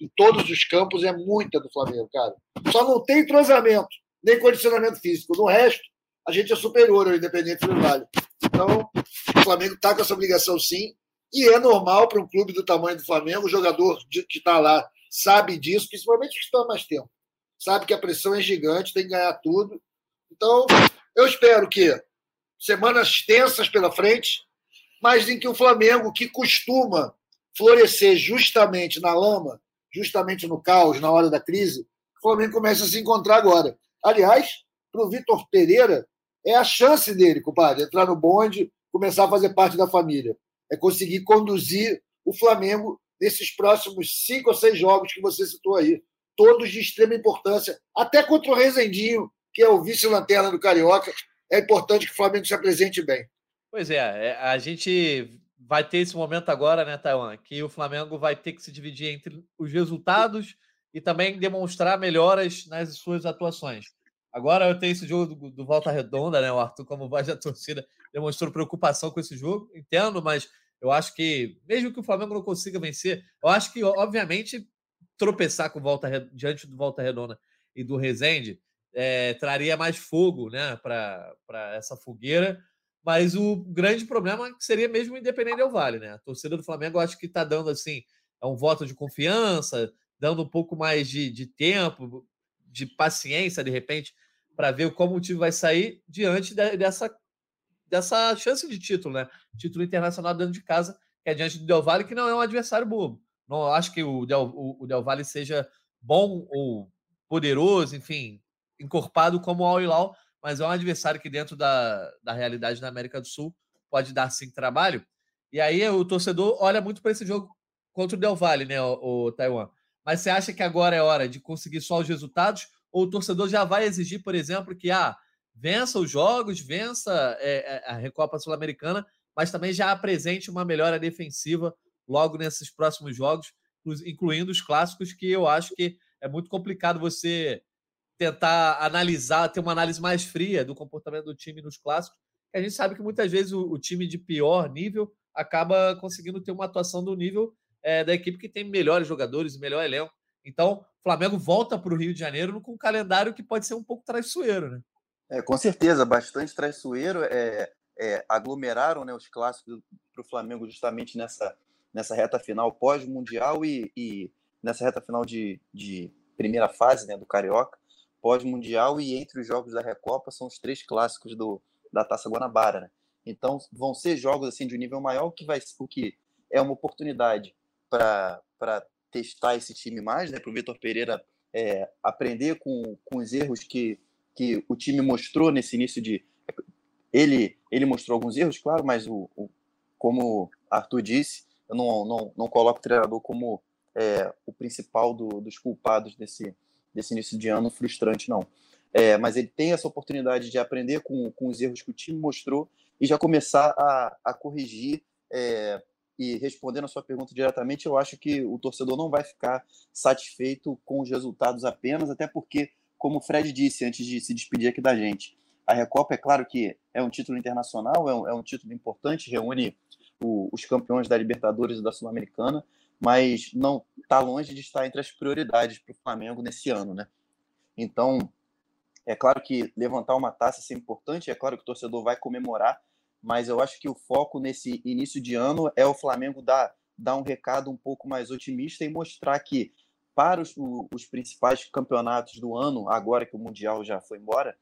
em todos os campos é muita do Flamengo, cara. Só não tem entrosamento, nem condicionamento físico. No resto, a gente é superior ao Independente do Vale. Então, o Flamengo está com essa obrigação sim, e é normal para um clube do tamanho do Flamengo, o jogador que está lá sabe disso, principalmente que está mais tempo. Sabe que a pressão é gigante, tem que ganhar tudo. Então, eu espero que semanas tensas pela frente, mas em que o Flamengo, que costuma florescer justamente na lama, justamente no caos, na hora da crise, o Flamengo começa a se encontrar agora. Aliás, para o Vitor Pereira, é a chance dele, compadre, entrar no bonde, começar a fazer parte da família. É conseguir conduzir o Flamengo nesses próximos cinco ou seis jogos que você citou aí. Todos de extrema importância, até contra o Rezendinho, que é o vice-lanterna do Carioca. É importante que o Flamengo se apresente bem. Pois é, é, a gente vai ter esse momento agora, né, Taiwan, que o Flamengo vai ter que se dividir entre os resultados e também demonstrar melhoras nas suas atuações. Agora eu tenho esse jogo do, do Volta Redonda, né? O Arthur, como voz da torcida, demonstrou preocupação com esse jogo. Entendo, mas eu acho que, mesmo que o Flamengo não consiga vencer, eu acho que, obviamente, tropeçar com volta diante do Volta Redonda e do Rezende é, traria mais fogo né, para essa fogueira. Mas o grande problema seria mesmo o Independente Del Vale, né? A torcida do Flamengo acho que está dando assim, é um voto de confiança, dando um pouco mais de, de tempo, de paciência, de repente, para ver como o time vai sair diante de, dessa, dessa chance de título, né? Título internacional dentro de casa, que é diante do Del Valle, que não é um adversário bobo. Não acho que o Del, o, o Del Valle seja bom ou poderoso, enfim, encorpado como o Al Hilal, mas é um adversário que, dentro da, da realidade da América do Sul, pode dar sim trabalho. E aí o torcedor olha muito para esse jogo contra o Del Valle, né, o, o Taiwan. Mas você acha que agora é hora de conseguir só os resultados? Ou o torcedor já vai exigir, por exemplo, que ah, vença os jogos, vença é, a Recopa Sul-Americana, mas também já apresente uma melhora defensiva logo nesses próximos jogos, incluindo os clássicos, que eu acho que é muito complicado você tentar analisar, ter uma análise mais fria do comportamento do time nos clássicos. A gente sabe que muitas vezes o, o time de pior nível acaba conseguindo ter uma atuação do nível é, da equipe que tem melhores jogadores, melhor elenco. Então, o Flamengo volta para o Rio de Janeiro com um calendário que pode ser um pouco traiçoeiro, né? É, com certeza, bastante traiçoeiro. É, é, aglomeraram né, os clássicos para o Flamengo justamente nessa, nessa reta final pós-mundial e, e, nessa reta final de, de primeira fase né, do Carioca pós-mundial e entre os jogos da Recopa são os três clássicos do, da Taça Guanabara, né? Então vão ser jogos assim de nível maior, que vai o que é uma oportunidade para testar esse time mais, né? Para o Vitor Pereira é, aprender com, com os erros que, que o time mostrou nesse início de ele ele mostrou alguns erros, claro, mas o, o como Arthur disse, eu não, não, não coloco o treinador como é, o principal do, dos culpados desse desse início de ano frustrante, não. É, mas ele tem essa oportunidade de aprender com, com os erros que o time mostrou e já começar a, a corrigir. É, e respondendo a sua pergunta diretamente, eu acho que o torcedor não vai ficar satisfeito com os resultados apenas, até porque, como o Fred disse antes de se despedir aqui da gente, a Recopa é claro que é um título internacional, é um, é um título importante, reúne o, os campeões da Libertadores e da Sul-Americana, mas não está longe de estar entre as prioridades para o Flamengo nesse ano, né? Então, é claro que levantar uma taça é importante, é claro que o torcedor vai comemorar, mas eu acho que o foco nesse início de ano é o Flamengo dar, dar um recado um pouco mais otimista e mostrar que para os, os principais campeonatos do ano, agora que o Mundial já foi embora,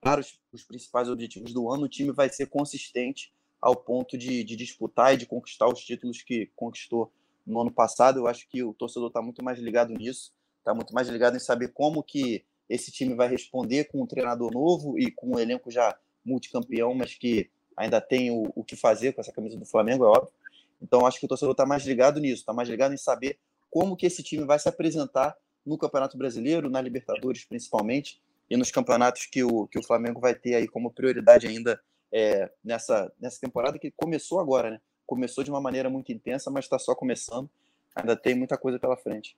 para os, os principais objetivos do ano, o time vai ser consistente ao ponto de, de disputar e de conquistar os títulos que conquistou no ano passado. Eu acho que o torcedor está muito mais ligado nisso, está muito mais ligado em saber como que esse time vai responder com um treinador novo e com um elenco já multicampeão, mas que ainda tem o, o que fazer com essa camisa do Flamengo, é óbvio. Então acho que o torcedor está mais ligado nisso, está mais ligado em saber como que esse time vai se apresentar no Campeonato Brasileiro, na Libertadores principalmente, e nos campeonatos que o, que o Flamengo vai ter aí como prioridade ainda é, nessa, nessa temporada que começou agora, né? Começou de uma maneira muito intensa, mas está só começando. Ainda tem muita coisa pela frente.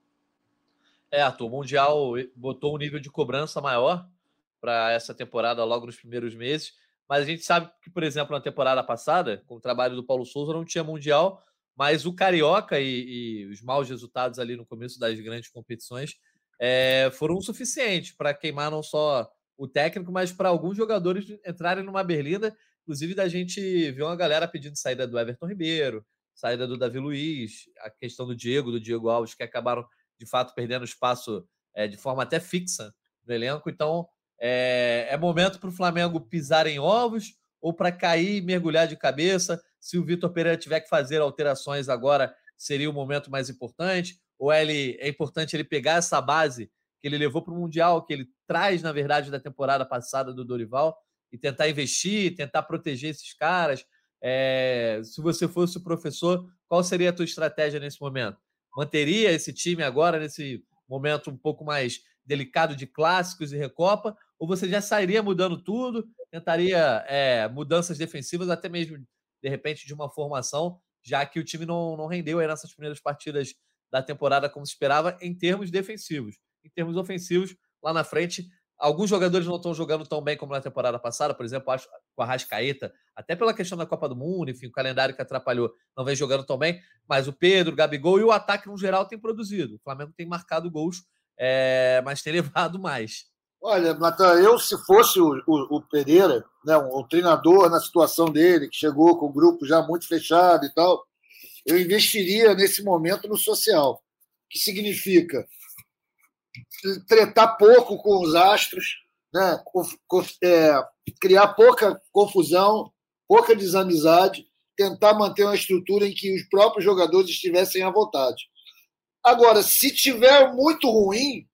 É, Arthur, o Mundial botou um nível de cobrança maior para essa temporada logo nos primeiros meses. Mas a gente sabe que, por exemplo, na temporada passada, com o trabalho do Paulo Souza, não tinha Mundial, mas o Carioca e, e os maus resultados ali no começo das grandes competições é, foram suficientes para queimar não só o técnico, mas para alguns jogadores entrarem numa berlinda. Inclusive, da gente viu uma galera pedindo saída do Everton Ribeiro, saída do Davi Luiz, a questão do Diego, do Diego Alves, que acabaram de fato perdendo espaço é, de forma até fixa no elenco. Então, é, é momento para o Flamengo pisar em ovos ou para cair e mergulhar de cabeça? Se o Vitor Pereira tiver que fazer alterações agora, seria o momento mais importante? Ou ele, é importante ele pegar essa base que ele levou para o Mundial, que ele traz, na verdade, da temporada passada do Dorival, e tentar investir, tentar proteger esses caras? É, se você fosse o professor, qual seria a tua estratégia nesse momento? Manteria esse time agora, nesse momento um pouco mais delicado de clássicos e recopa, ou você já sairia mudando tudo, tentaria é, mudanças defensivas, até mesmo, de repente, de uma formação, já que o time não, não rendeu aí nessas primeiras partidas da temporada como se esperava em termos defensivos. Em termos ofensivos, lá na frente, alguns jogadores não estão jogando tão bem como na temporada passada, por exemplo, acho com a Rascaeta, até pela questão da Copa do Mundo, enfim, o calendário que atrapalhou, não vem jogando tão bem, mas o Pedro, o Gabigol e o ataque no geral tem produzido. O Flamengo tem marcado gols, é, mas tem levado mais. Olha, Natan, eu se fosse o, o, o Pereira, né, o treinador na situação dele, que chegou com o grupo já muito fechado e tal, eu investiria nesse momento no social, que significa tretar pouco com os astros, né, é, criar pouca confusão, pouca desamizade, tentar manter uma estrutura em que os próprios jogadores estivessem à vontade. Agora, se tiver muito ruim,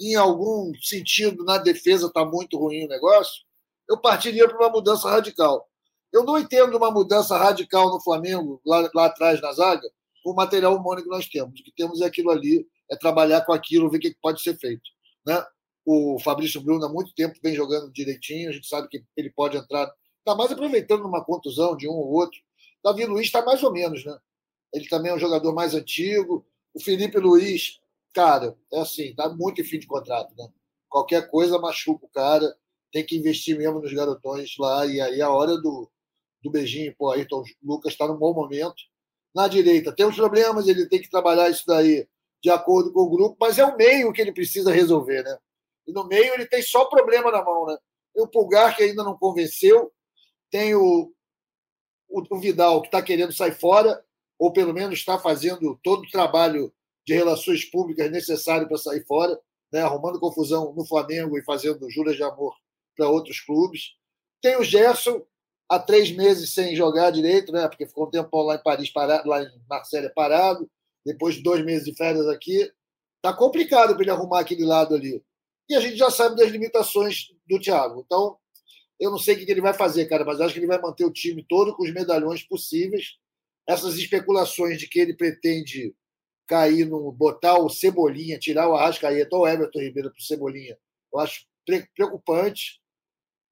em algum sentido, na defesa está muito ruim o negócio, eu partiria para uma mudança radical. Eu não entendo uma mudança radical no Flamengo, lá, lá atrás na zaga, com o material humano que nós temos. O que temos é aquilo ali, é trabalhar com aquilo, ver o que pode ser feito. Né? O Fabrício Bruno há muito tempo vem jogando direitinho, a gente sabe que ele pode entrar, está mais aproveitando uma contusão de um ou outro. Davi Luiz está mais ou menos, né? Ele também é um jogador mais antigo. O Felipe Luiz cara, é assim, tá muito em fim de contrato, né? Qualquer coisa machuca o cara, tem que investir mesmo nos garotões lá, e aí a hora do, do beijinho, pô, Ayrton Lucas está num bom momento. Na direita, tem uns problemas, ele tem que trabalhar isso daí de acordo com o grupo, mas é o meio que ele precisa resolver, né? E no meio ele tem só problema na mão, né? Tem o Pulgar, que ainda não convenceu, tem o, o, o Vidal, que está querendo sair fora, ou pelo menos está fazendo todo o trabalho de relações públicas necessário para sair fora, né, arrumando confusão no Flamengo e fazendo juras de amor para outros clubes. Tem o Gerson, há três meses sem jogar direito, né, porque ficou um tempo lá em Paris, parado, lá em Marselha parado, depois de dois meses de férias aqui. Está complicado para ele arrumar aquele lado ali. E a gente já sabe das limitações do Thiago. Então, eu não sei o que ele vai fazer, cara, mas acho que ele vai manter o time todo com os medalhões possíveis. Essas especulações de que ele pretende cair no. botar o Cebolinha, tirar o Arrascaeta ou o Everton Ribeiro para o Cebolinha, eu acho preocupante.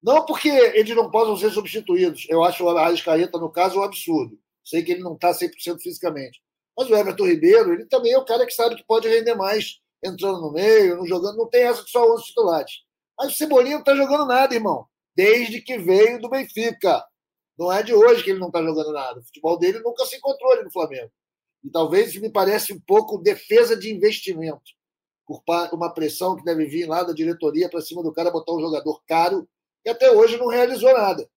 Não porque eles não possam ser substituídos. Eu acho o Arrascaeta, no caso, um absurdo. Sei que ele não está 100% fisicamente. Mas o Everton Ribeiro, ele também é o cara que sabe que pode render mais entrando no meio, não jogando. Não tem essa de só 11 titulares. Mas o Cebolinha não está jogando nada, irmão. Desde que veio do Benfica. Não é de hoje que ele não está jogando nada. O futebol dele nunca se encontrou ali no Flamengo. E talvez me parece um pouco defesa de investimento, por uma pressão que deve vir lá da diretoria para cima do cara botar um jogador caro, que até hoje não realizou nada.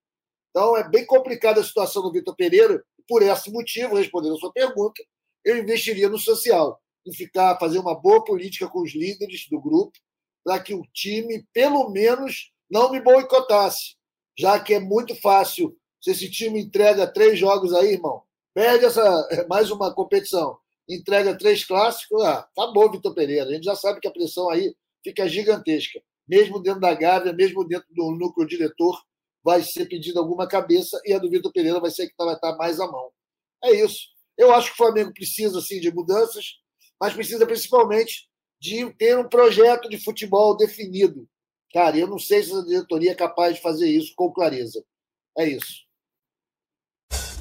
Então é bem complicada a situação do Vitor Pereira. Por esse motivo, respondendo a sua pergunta, eu investiria no social, em ficar, fazer uma boa política com os líderes do grupo, para que o time, pelo menos, não me boicotasse. Já que é muito fácil, se esse time entrega três jogos aí, irmão, perde essa, mais uma competição, entrega três clássicos, ah, acabou Vitor Pereira. A gente já sabe que a pressão aí fica gigantesca. Mesmo dentro da Gávea, mesmo dentro do núcleo diretor, vai ser pedida alguma cabeça e a do Vitor Pereira vai ser que vai estar mais à mão. É isso. Eu acho que o Flamengo precisa sim de mudanças, mas precisa principalmente de ter um projeto de futebol definido. Cara, eu não sei se a diretoria é capaz de fazer isso com clareza. É isso.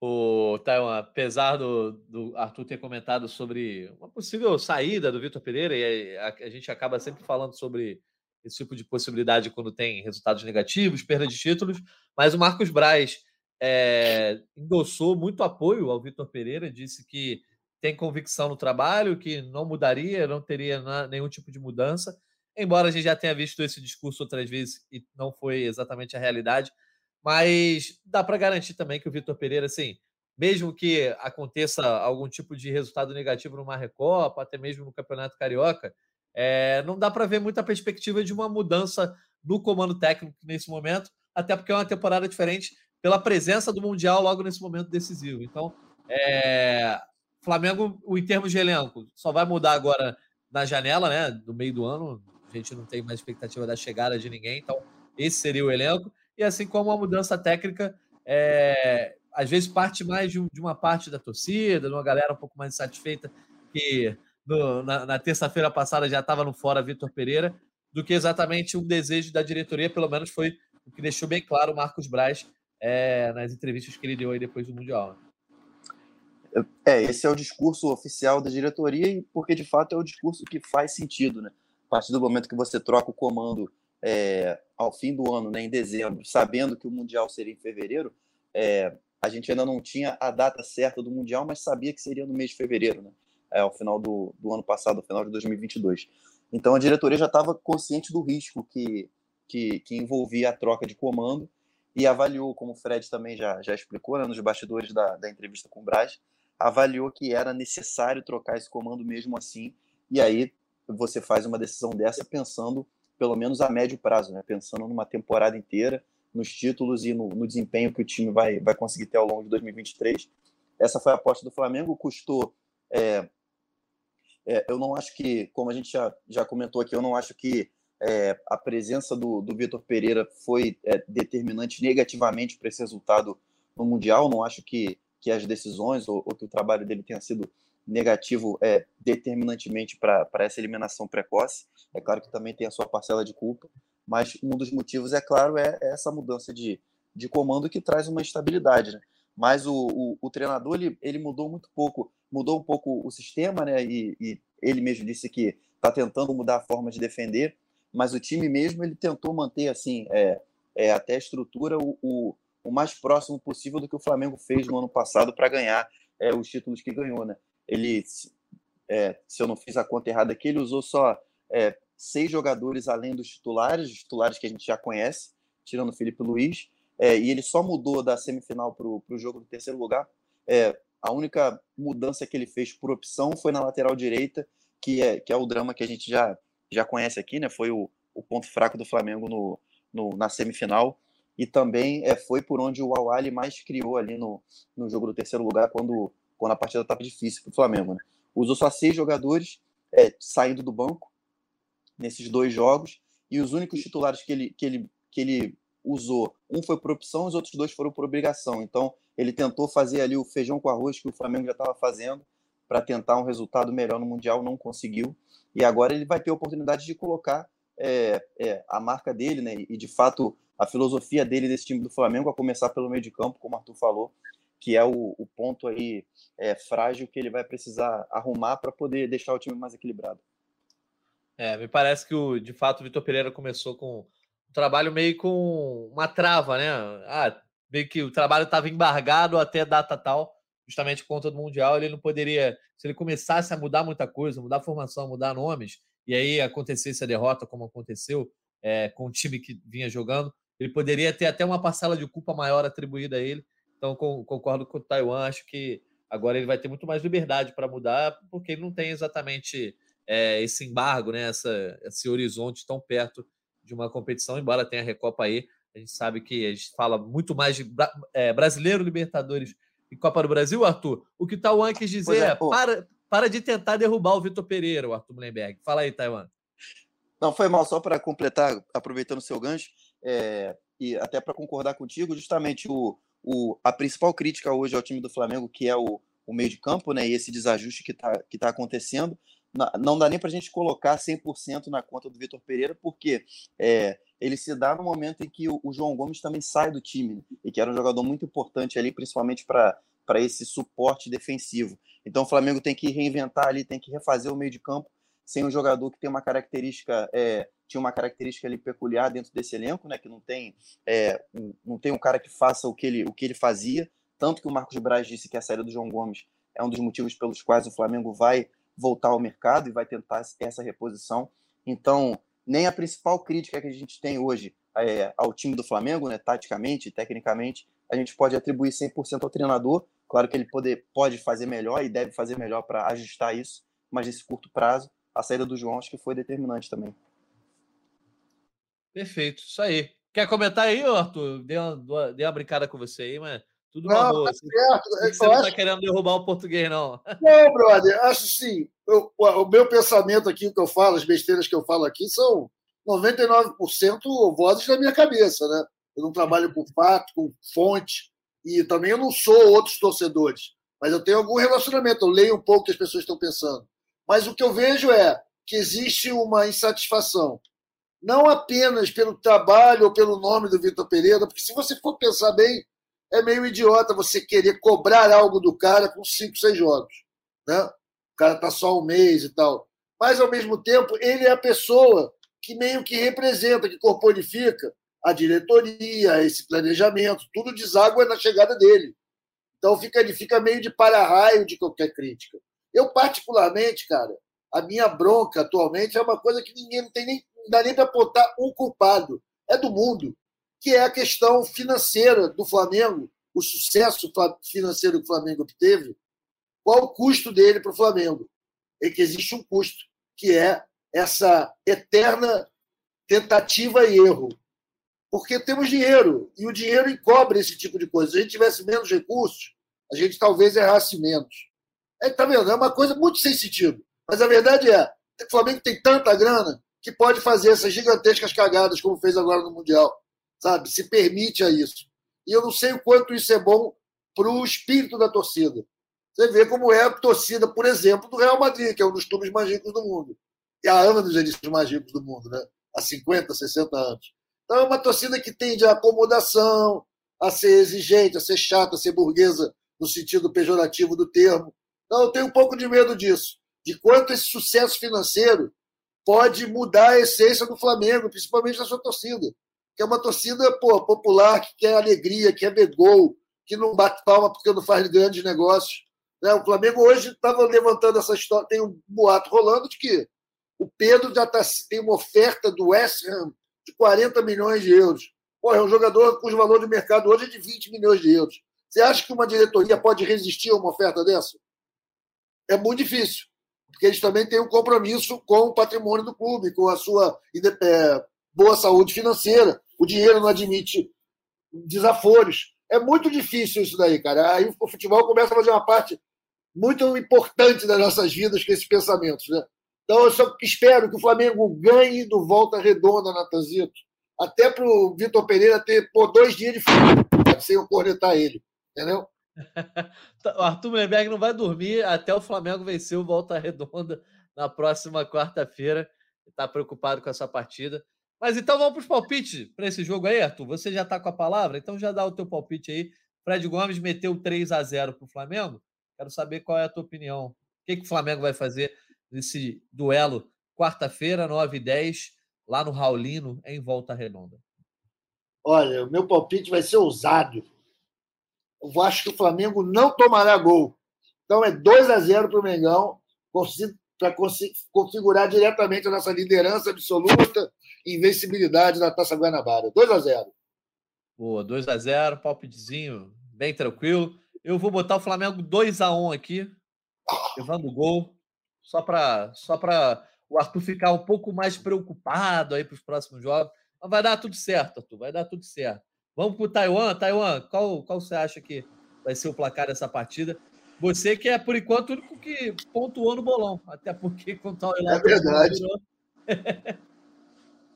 O Taiwan, apesar do, do, Arthur ter comentado sobre uma possível saída do Vitor Pereira, e a, a, gente acaba sempre falando sobre esse tipo de possibilidade quando tem resultados negativos, perda de títulos, mas o Marcos Braz é, endossou muito apoio ao Vitor Pereira, disse que tem convicção no trabalho, que não mudaria, não teria nenhum tipo de mudança, embora a gente já tenha visto esse discurso outras vezes e não foi exatamente a realidade. Mas dá para garantir também que o Vitor Pereira, assim, mesmo que aconteça algum tipo de resultado negativo numa Recopa, até mesmo no Campeonato Carioca, é, não dá para ver muita perspectiva de uma mudança no comando técnico nesse momento, até porque é uma temporada diferente pela presença do Mundial logo nesse momento decisivo. Então, é, Flamengo, em termos de elenco, só vai mudar agora na janela, né? No meio do ano. A gente não tem mais expectativa da chegada de ninguém, então esse seria o elenco e assim como a mudança técnica é, às vezes parte mais de, uma parte da torcida, de uma galera um pouco mais insatisfeita que no, na, na terça-feira passada já estava no fora Vitor Pereira, do que exatamente um desejo da diretoria, pelo menos foi o que deixou bem claro o Marcos Braz é, nas entrevistas que ele deu aí depois do Mundial. Né? É, esse é o discurso oficial da diretoria, porque de fato é o discurso que faz sentido, né? A partir do momento que você troca o comando é, ao fim do ano, né, em dezembro, sabendo que o Mundial seria em fevereiro, é, a gente ainda não tinha a data certa do Mundial, mas sabia que seria no mês de fevereiro, né, é, ao final do, do ano passado, ao final de 2022. Então a diretoria já estava consciente do risco que, que, que, envolvia a troca de comando e avaliou, como o Fred também já, já explicou né, nos bastidores da, da entrevista com o Braz, avaliou que era necessário trocar esse comando mesmo assim, e aí você faz uma decisão dessa pensando pelo menos a médio prazo, né? pensando numa temporada inteira, nos títulos e no, no, desempenho que o time vai, vai conseguir ter ao longo de 2023. Essa foi a aposta do Flamengo, custou. É, é, eu não acho que, como a gente já, já comentou aqui, eu não acho que é, a presença do, do Vitor Pereira foi é, determinante negativamente para esse resultado no Mundial. Não acho que, que as decisões ou, ou que o trabalho dele tenha sido negativo é, determinantemente para essa eliminação precoce. É claro que também tem a sua parcela de culpa, mas um dos motivos, é claro, é, é essa mudança de, de comando que traz uma estabilidade. Né? Mas o, o, o, treinador ele, ele mudou muito pouco, mudou um pouco o sistema, né? E, e ele mesmo disse que está tentando mudar a forma de defender, mas o time mesmo ele tentou manter assim, é, é até a estrutura o, o, o mais próximo possível do que o Flamengo fez no ano passado para ganhar é, os títulos que ganhou, né? Ele, é, se eu não fiz a conta errada aqui, ele usou só é, seis jogadores além dos titulares, os titulares que a gente já conhece, tirando o Felipe Luiz, é, e ele só mudou da semifinal para o jogo do terceiro lugar. É, a única mudança que ele fez por opção foi na lateral direita, que é, que é o drama que a gente já, já conhece aqui, né? Foi o, o ponto fraco do Flamengo no, no, na semifinal. E também é, foi por onde o Awali mais criou ali no, no jogo do terceiro lugar, quando quando a partida estava difícil para o Flamengo. Né? Usou só seis jogadores é, saindo do banco nesses dois jogos e os únicos titulares que ele, que ele, que ele usou, um foi por opção, os outros dois foram por obrigação. Então ele tentou fazer ali o feijão com arroz que o Flamengo já estava fazendo para tentar um resultado melhor no Mundial, não conseguiu. E agora ele vai ter a oportunidade de colocar é, é, a marca dele, né? E de fato a filosofia dele desse time do Flamengo, a começar pelo meio de campo, como o Arthur falou, que é o, o ponto aí é, frágil que ele vai precisar arrumar para poder deixar o time mais equilibrado. É, me parece que o, de fato o Vitor Pereira começou com um trabalho meio com uma trava, né? Ah, meio que o trabalho estava embargado até data tal, justamente por conta do Mundial, ele não poderia, se ele começasse a mudar muita coisa, mudar formação, mudar nomes, e aí acontecesse a derrota como aconteceu é, com o time que vinha jogando, ele poderia ter até uma parcela de culpa maior atribuída a ele, então, concordo com o Taiwan. Acho que Agora ele vai ter muito mais liberdade para mudar, porque ele não tem exatamente é, esse embargo, né? Essa, esse horizonte tão perto de uma competição, embora tenha a Recopa aí. A gente sabe que a gente fala muito mais de é, brasileiro, Libertadores e Copa do Brasil, Arthur. O que o Taiwan quis dizer é, é para, para de tentar derrubar o Vitor Pereira, o Arthur Mullenberg. Fala aí, Taiwan. Não, foi mal, só para completar, aproveitando o seu gancho, é, e até para concordar contigo, justamente o, o, a principal crítica hoje ao time do Flamengo, que é o, o meio de campo, né, e esse desajuste que está que tá acontecendo, não dá nem para a gente colocar 100% na conta do Vitor Pereira, porque é, ele se dá no momento em que o, o, João Gomes também sai do time, né, e que era um jogador muito importante ali, principalmente para esse suporte defensivo. Então o Flamengo tem que reinventar ali, tem que refazer o meio de campo sem um jogador que tem uma característica, é, tinha uma característica ali peculiar dentro desse elenco, né, que não tem, é, um, não tem um cara que faça o que ele, o que ele fazia, tanto que o Marcos Braz disse que a saída do João Gomes é um dos motivos pelos quais o Flamengo vai voltar ao mercado e vai tentar essa reposição. Então, nem a principal crítica que a gente tem hoje é, ao time do Flamengo, né, taticamente, tecnicamente, a gente pode atribuir 100% ao treinador. Claro que ele pode, pode fazer melhor e deve fazer melhor para ajustar isso, mas nesse curto prazo, a saída do João acho que foi determinante também. Perfeito, isso aí. Quer comentar aí, Arthur? Dei uma, dei uma brincada com você aí, mas tudo não, uma boa. Tá certo. Você não está querendo derrubar o português, não. Não, brother, acho sim. Eu, o meu pensamento aqui, o que eu falo, as besteiras que eu falo aqui, são 99% vozes da minha cabeça, né? Eu não trabalho com fato, com fonte, e também eu não sou outros torcedores. Mas eu tenho algum relacionamento, eu leio um pouco o que as pessoas estão pensando. Mas o que eu vejo é que existe uma insatisfação, não apenas pelo trabalho ou pelo nome do Vitor Pereira, porque se você for pensar bem, é meio idiota você querer cobrar algo do cara com cinco, seis jogos. Né? O cara está só um mês e tal. Mas, ao mesmo tempo, ele é a pessoa que meio que representa, que corporifica a diretoria, esse planejamento, tudo deságua na chegada dele. Então fica, ele fica meio de para-raio de qualquer crítica. Eu, particularmente, cara, a minha bronca atualmente é uma coisa que ninguém não tem nem, não dá nem para apontar um culpado. É do mundo, que é a questão financeira do Flamengo, o sucesso financeiro que o Flamengo obteve. Qual o custo dele para o Flamengo? É que existe um custo, que é essa eterna tentativa e erro. Porque temos dinheiro, e o dinheiro encobre esse tipo de coisa. Se a gente tivesse menos recursos, a gente talvez errasse menos. É, tá vendo? É uma coisa muito sem sentido. Mas a verdade é, o Flamengo tem tanta grana que pode fazer essas gigantescas cagadas como fez agora no Mundial. Sabe? Se permite a isso. E eu não sei o quanto isso é bom para o espírito da torcida. Você vê como é a torcida, por exemplo, do Real Madrid, que é um dos clubes mais ricos do mundo. E há anos eles são mais ricos do mundo, né? Há 50, 60 anos. Então é uma torcida que tende a acomodação, a ser exigente, a ser chata, a ser burguesa no sentido pejorativo do termo. Não, eu tenho um pouco de medo disso, de quanto esse sucesso financeiro pode mudar a essência do Flamengo, principalmente da sua torcida, que é uma torcida pô, popular, que quer alegria, que quer ver gol, que não bate palma porque não faz grandes negócios. Né? O Flamengo hoje estava levantando essa história, tem um boato rolando de que o Pedro já tá, tem uma oferta do West Ham de 40 milhões de euros. Pô, é um jogador cujo valor de mercado hoje é de 20 milhões de euros. Você acha que uma diretoria pode resistir a uma oferta dessa? é muito difícil, porque eles também têm um compromisso com o patrimônio do clube, com a sua é, boa saúde financeira. O dinheiro não admite desaforos. É muito difícil isso daí, cara. Aí o futebol começa a fazer uma parte muito importante das nossas vidas com esses pensamentos. Né? Então, eu só espero que o Flamengo ganhe do volta redonda na Tanzito, até para o Vitor Pereira ter pô, dois dias de frio, sem eu cornetar ele. Entendeu? O Arthur Mullenberg não vai dormir até o Flamengo vencer o Volta Redonda na próxima quarta-feira. Está preocupado com essa partida. Mas então vamos para os palpites para esse jogo aí, Arthur. Você já está com a palavra, então já dá o teu palpite aí. Fred Gomes meteu 3 a 0 para o Flamengo. Quero saber qual é a tua opinião. O que, que o Flamengo vai fazer nesse duelo quarta-feira, 9 e 10, lá no Raulino, em Volta Redonda? Olha, o meu palpite vai ser ousado eu acho que o Flamengo não tomará gol. Então é 2 a 0 para o Mengão, para configurar diretamente a nossa liderança absoluta e invencibilidade da Taça Guanabara. 2 a 0 Boa, 2 a 0 palpitezinho bem tranquilo. Eu vou botar o Flamengo 2 a 1 aqui, levando o gol, só para só para o Arthur ficar um pouco mais preocupado aí para os próximos jogos. Mas vai dar tudo certo, Arthur, vai dar tudo certo. Vamos para o Taiwan. Taiwan, qual, qual você acha que vai ser o placar dessa partida? Você que é, por enquanto, o único que pontuou no bolão. Até porque quanto ao É verdade.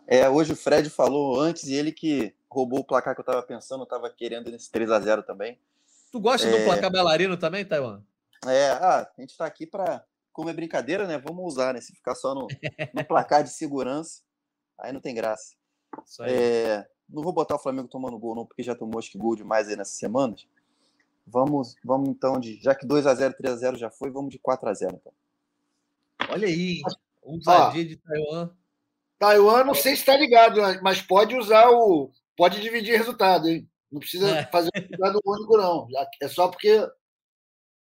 é, hoje o Fred falou antes e ele que roubou o placar que eu estava pensando, eu estava querendo nesse 3 a 0 também. Tu gosta é... do placar bailarino também, Taiwan? É, ah, a gente está aqui para. Como é brincadeira, né? Vamos usar, né? Se ficar só no, no placar de segurança, aí não tem graça. É, não vou botar o Flamengo tomando gol, não, porque já tomou acho que gol demais aí nessas semanas. Vamos, vamos então de. Já que 2x0, 3x0 já foi, vamos de 4x0. Então. Olha aí, ousadia de Taiwan. Taiwan, não sei se está ligado, mas pode usar o. Pode dividir resultado, hein? Não precisa é. fazer um resultado único, não. É só porque.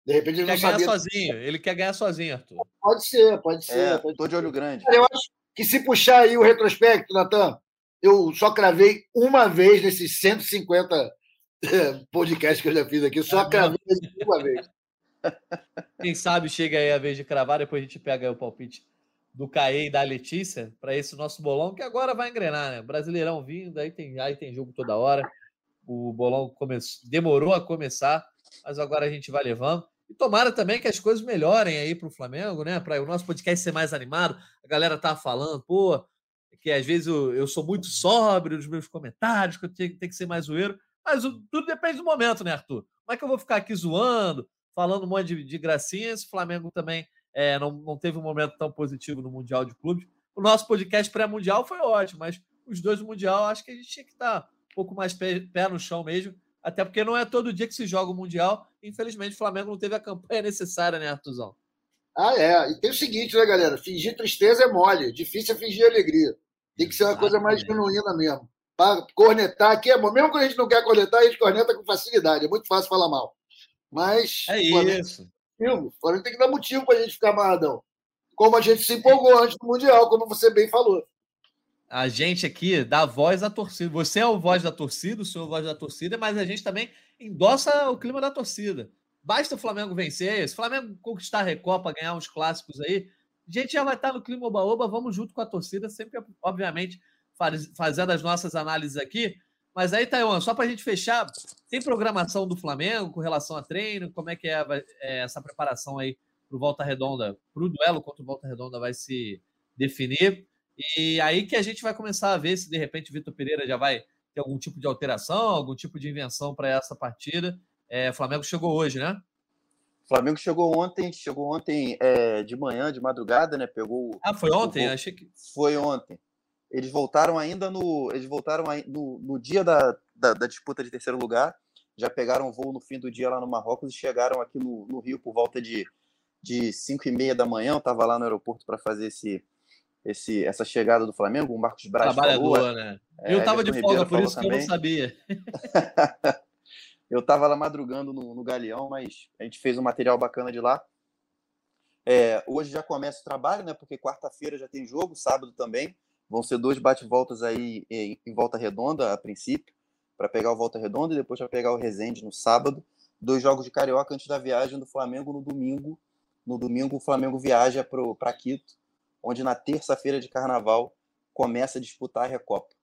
De repente ele, ele quer ganhar sozinho. Ele quer ganhar sozinho, Arthur. Pode ser, pode ser. É, pode tô ser. de olho grande. Eu acho que se puxar aí o retrospecto, Natan, eu só cravei uma vez nesses 150 podcasts que eu já fiz aqui, só cravei uma vez. Quem sabe chega aí a vez de cravar, depois a gente pega o palpite do Caê e da Letícia para esse nosso bolão, que agora vai engrenar, né? Brasileirão vindo, aí tem, aí tem jogo toda hora. O bolão começou, demorou a começar, mas agora a gente vai levando. E tomara também que as coisas melhorem aí para o Flamengo, né? Para o nosso podcast ser mais animado. A galera tá falando, pô, que às vezes eu, eu sou muito sóbrio nos meus comentários, que eu tenho, tenho que ser mais zoeiro. Mas o, tudo depende do momento, né, Arthur? Como é que eu vou ficar aqui zoando, falando um monte de, de gracinhas? O Flamengo também é, não, não teve um momento tão positivo no Mundial de Clubes. O nosso podcast pré-mundial foi ótimo, mas os dois do Mundial acho que a gente tinha que estar um pouco mais pé, pé no chão mesmo. Até porque não é todo dia que se joga o Mundial. Infelizmente, o Flamengo não teve a campanha necessária, né, Artuzão? Ah, é. E tem o seguinte, né, galera? Fingir tristeza é mole. Difícil é fingir alegria. Tem que ser uma coisa mais genuína mesmo. Para cornetar aqui é bom. Mesmo quando a gente não quer cornetar, a gente corneta com facilidade. É muito fácil falar mal. Mas. É isso. O Flamengo tem que dar motivo para a gente ficar amarradão. Como a gente se empolgou antes do Mundial, como você bem falou. A gente aqui dá voz à torcida. Você é o voz da torcida, o senhor é o voz da torcida, mas a gente também endossa o clima da torcida. Basta o Flamengo vencer. Se o Flamengo conquistar a Recopa, ganhar uns clássicos aí, a gente já vai estar no clima oba-oba, vamos junto com a torcida, sempre, obviamente, fazendo as nossas análises aqui. Mas aí, Taiwan, só para a gente fechar, tem programação do Flamengo com relação a treino? Como é que é, é essa preparação aí para o Volta Redonda, para o duelo contra o Volta Redonda vai se definir? E aí que a gente vai começar a ver se de repente Vitor Pereira já vai ter algum tipo de alteração, algum tipo de invenção para essa partida. É, Flamengo chegou hoje, né? O Flamengo chegou ontem, chegou ontem é, de manhã, de madrugada, né? Pegou. Ah, foi ontem? Achei que. Foi ontem. Eles voltaram ainda no. Eles voltaram no, no dia da, da, da, disputa de terceiro lugar. Já pegaram voo no fim do dia lá no Marrocos e chegaram aqui no, no Rio por volta de, de 5 e meia da manhã. Eu estava lá no aeroporto para fazer esse, esse, essa chegada do Flamengo. O Marcos Braz Trabalhador, falou, né? É, eu estava de folga, por isso que eu não sabia. Eu estava lá madrugando no, no Galeão, mas a gente fez um material bacana de lá. É, hoje já começa o trabalho, né? Porque quarta-feira já tem jogo, sábado também. Vão ser dois bate-voltas aí em, em, volta redonda, a princípio, para pegar o volta redonda e depois para pegar o Resende no sábado. Dois jogos de carioca antes da viagem do Flamengo no domingo. No domingo, o Flamengo viaja para Quito, onde na terça-feira de carnaval começa a disputar a Recopa.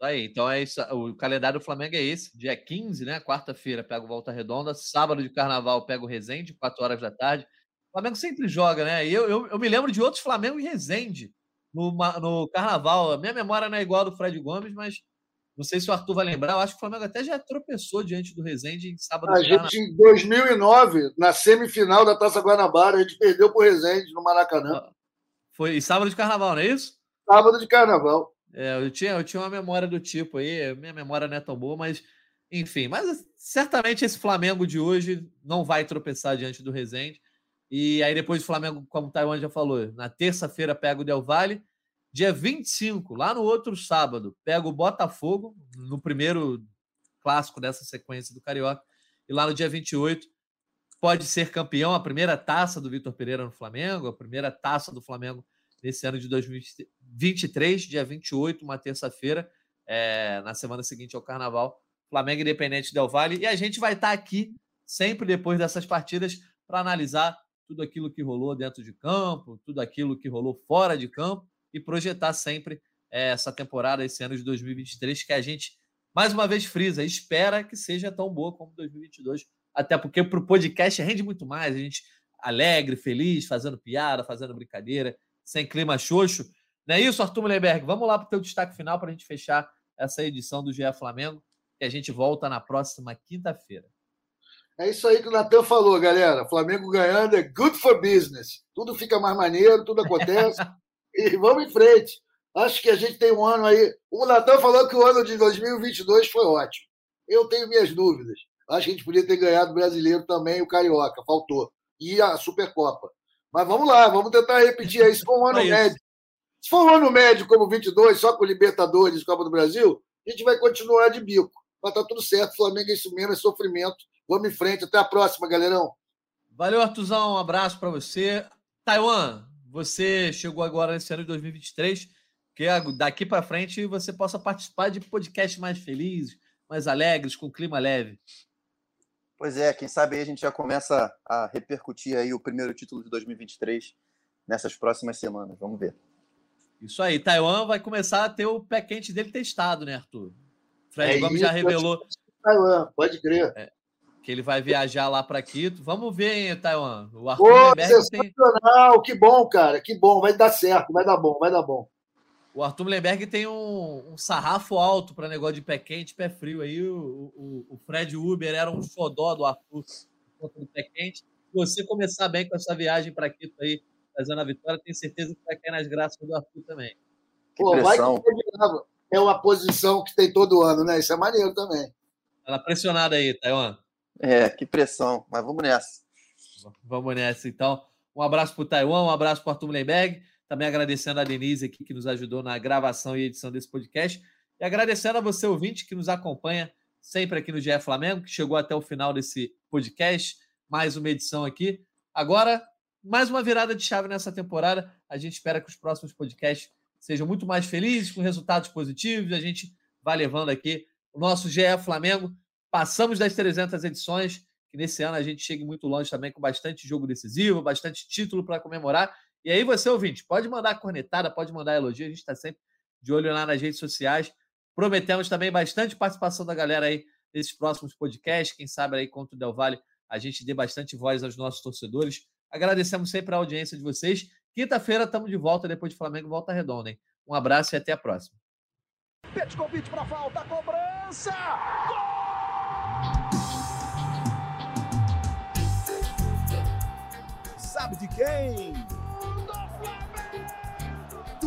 Aí, então é isso. O calendário do Flamengo é esse: dia 15, né? Quarta-feira pega o Volta Redonda, sábado de carnaval pega o Resende, 4 horas da tarde. O Flamengo sempre joga, né? Eu, eu, eu me lembro de outros Flamengo e Resende no, no carnaval. A minha memória não é igual a do Fred Gomes, mas não sei se o Arthur vai lembrar. Eu acho que o Flamengo até já tropeçou diante do Resende em sábado. A gente, em 2009, na semifinal da Taça Guanabara, a gente perdeu para o Resende no Maracanã. Foi sábado de carnaval, não é isso? Sábado de carnaval. É, eu, tinha, eu tinha uma memória do tipo aí, minha memória não é tão boa, mas enfim. Mas certamente esse Flamengo de hoje não vai tropeçar diante do Resende. E aí depois o Flamengo, como o Taiwan já falou, na terça-feira pega o Del Valle. Dia 25, lá no outro sábado, pega o Botafogo, no primeiro clássico dessa sequência do Carioca. E lá no dia 28, pode ser campeão, a primeira taça do Vitor Pereira no Flamengo, a primeira taça do Flamengo nesse ano de 2023, dia 28, uma terça-feira, é, na semana seguinte ao Carnaval. Flamengo Independente Del Vale. E a gente vai estar aqui sempre depois dessas partidas para analisar tudo aquilo que rolou dentro de campo, tudo aquilo que rolou fora de campo e projetar sempre é, essa temporada, esse ano de 2023, que a gente, mais uma vez, frisa, espera que seja tão boa como 2022, até porque para o podcast rende muito mais, a gente alegre, feliz, fazendo piada, fazendo brincadeira, sem clima xoxo. Não é isso, Arthur Mullenberg? Vamos lá para o teu destaque final para a gente fechar essa edição do GE Flamengo, e a gente volta na próxima quinta-feira. É isso aí que o Natan falou, galera. Flamengo ganhando é good for business. Tudo fica mais maneiro, tudo acontece. e vamos em frente. Acho que a gente tem um ano aí. O Natan falou que o ano de 2022 foi ótimo. Eu tenho minhas dúvidas. Acho que a gente podia ter ganhado o brasileiro também, o Carioca, faltou. E a Supercopa. Mas vamos lá, vamos tentar repetir aí. Se for um ano é médio. Se for um ano médio como 22, só com Libertadores e Copa do Brasil, a gente vai continuar de bico. Mas tá tudo certo. Flamengo é isso mesmo, é sofrimento. Vamos em frente. Até a próxima, galerão. Valeu, Artuzão. Um abraço para você. Taiwan, você chegou agora nesse ano de 2023, que daqui para frente você possa participar de podcasts mais felizes, mais alegres, com clima leve. Pois é, quem sabe aí a gente já começa a repercutir aí o primeiro título de 2023 nessas próximas semanas. Vamos ver. Isso aí, Taiwan vai começar a ter o pé quente dele testado, né, Arthur? Fred é Gomes já revelou. Taiwan, pode crer. É, que ele vai viajar lá para Quito. Vamos ver, hein, Taiwan. O Arthur Pô, sensacional, tem... que bom, cara, que bom, vai dar certo, vai dar bom, vai dar bom. O Arthur Lemberg tem um, um, sarrafo alto para negócio de pé quente, pé frio. Aí o, o, o Fred Uber era um xodó do Arthur contra o pé quente. Se você começar bem com essa viagem para Quito aí, fazendo a vitória, tenho certeza que vai cair nas graças do Arthur também. Pô, vai que é uma posição que tem todo ano, né? Isso é maneiro também. Ela pressionada aí, Taiwan. É, que pressão, mas vamos nessa. Vamos nessa, então. Um abraço para o Taiwan, um abraço para o Arthur Mullenberg. Também agradecendo a Denise aqui que nos ajudou na gravação e edição desse podcast. E agradecendo a você, ouvinte, que nos acompanha sempre aqui no GE Flamengo, que chegou até o final desse podcast. Mais uma edição aqui. Agora, mais uma virada de chave nessa temporada. A gente espera que os próximos podcasts sejam muito mais felizes, com resultados positivos. A gente vai levando aqui o nosso GE Flamengo Passamos das 300 edições, que nesse ano a gente chegue muito longe também com bastante jogo decisivo, bastante título para comemorar. E aí você, ouvinte, pode mandar cornetada, pode mandar elogio, a gente está sempre de olho lá nas redes sociais. Prometemos também bastante participação da galera aí nesses próximos podcasts. Quem sabe aí contra o Del Valle a gente dê bastante voz aos nossos torcedores. Agradecemos sempre a audiência de vocês. Quinta-feira estamos de volta depois de Flamengo Volta Redonda. Hein? Um abraço e até a próxima. Convite para falta, cobrança! Gol! Sabe de quem?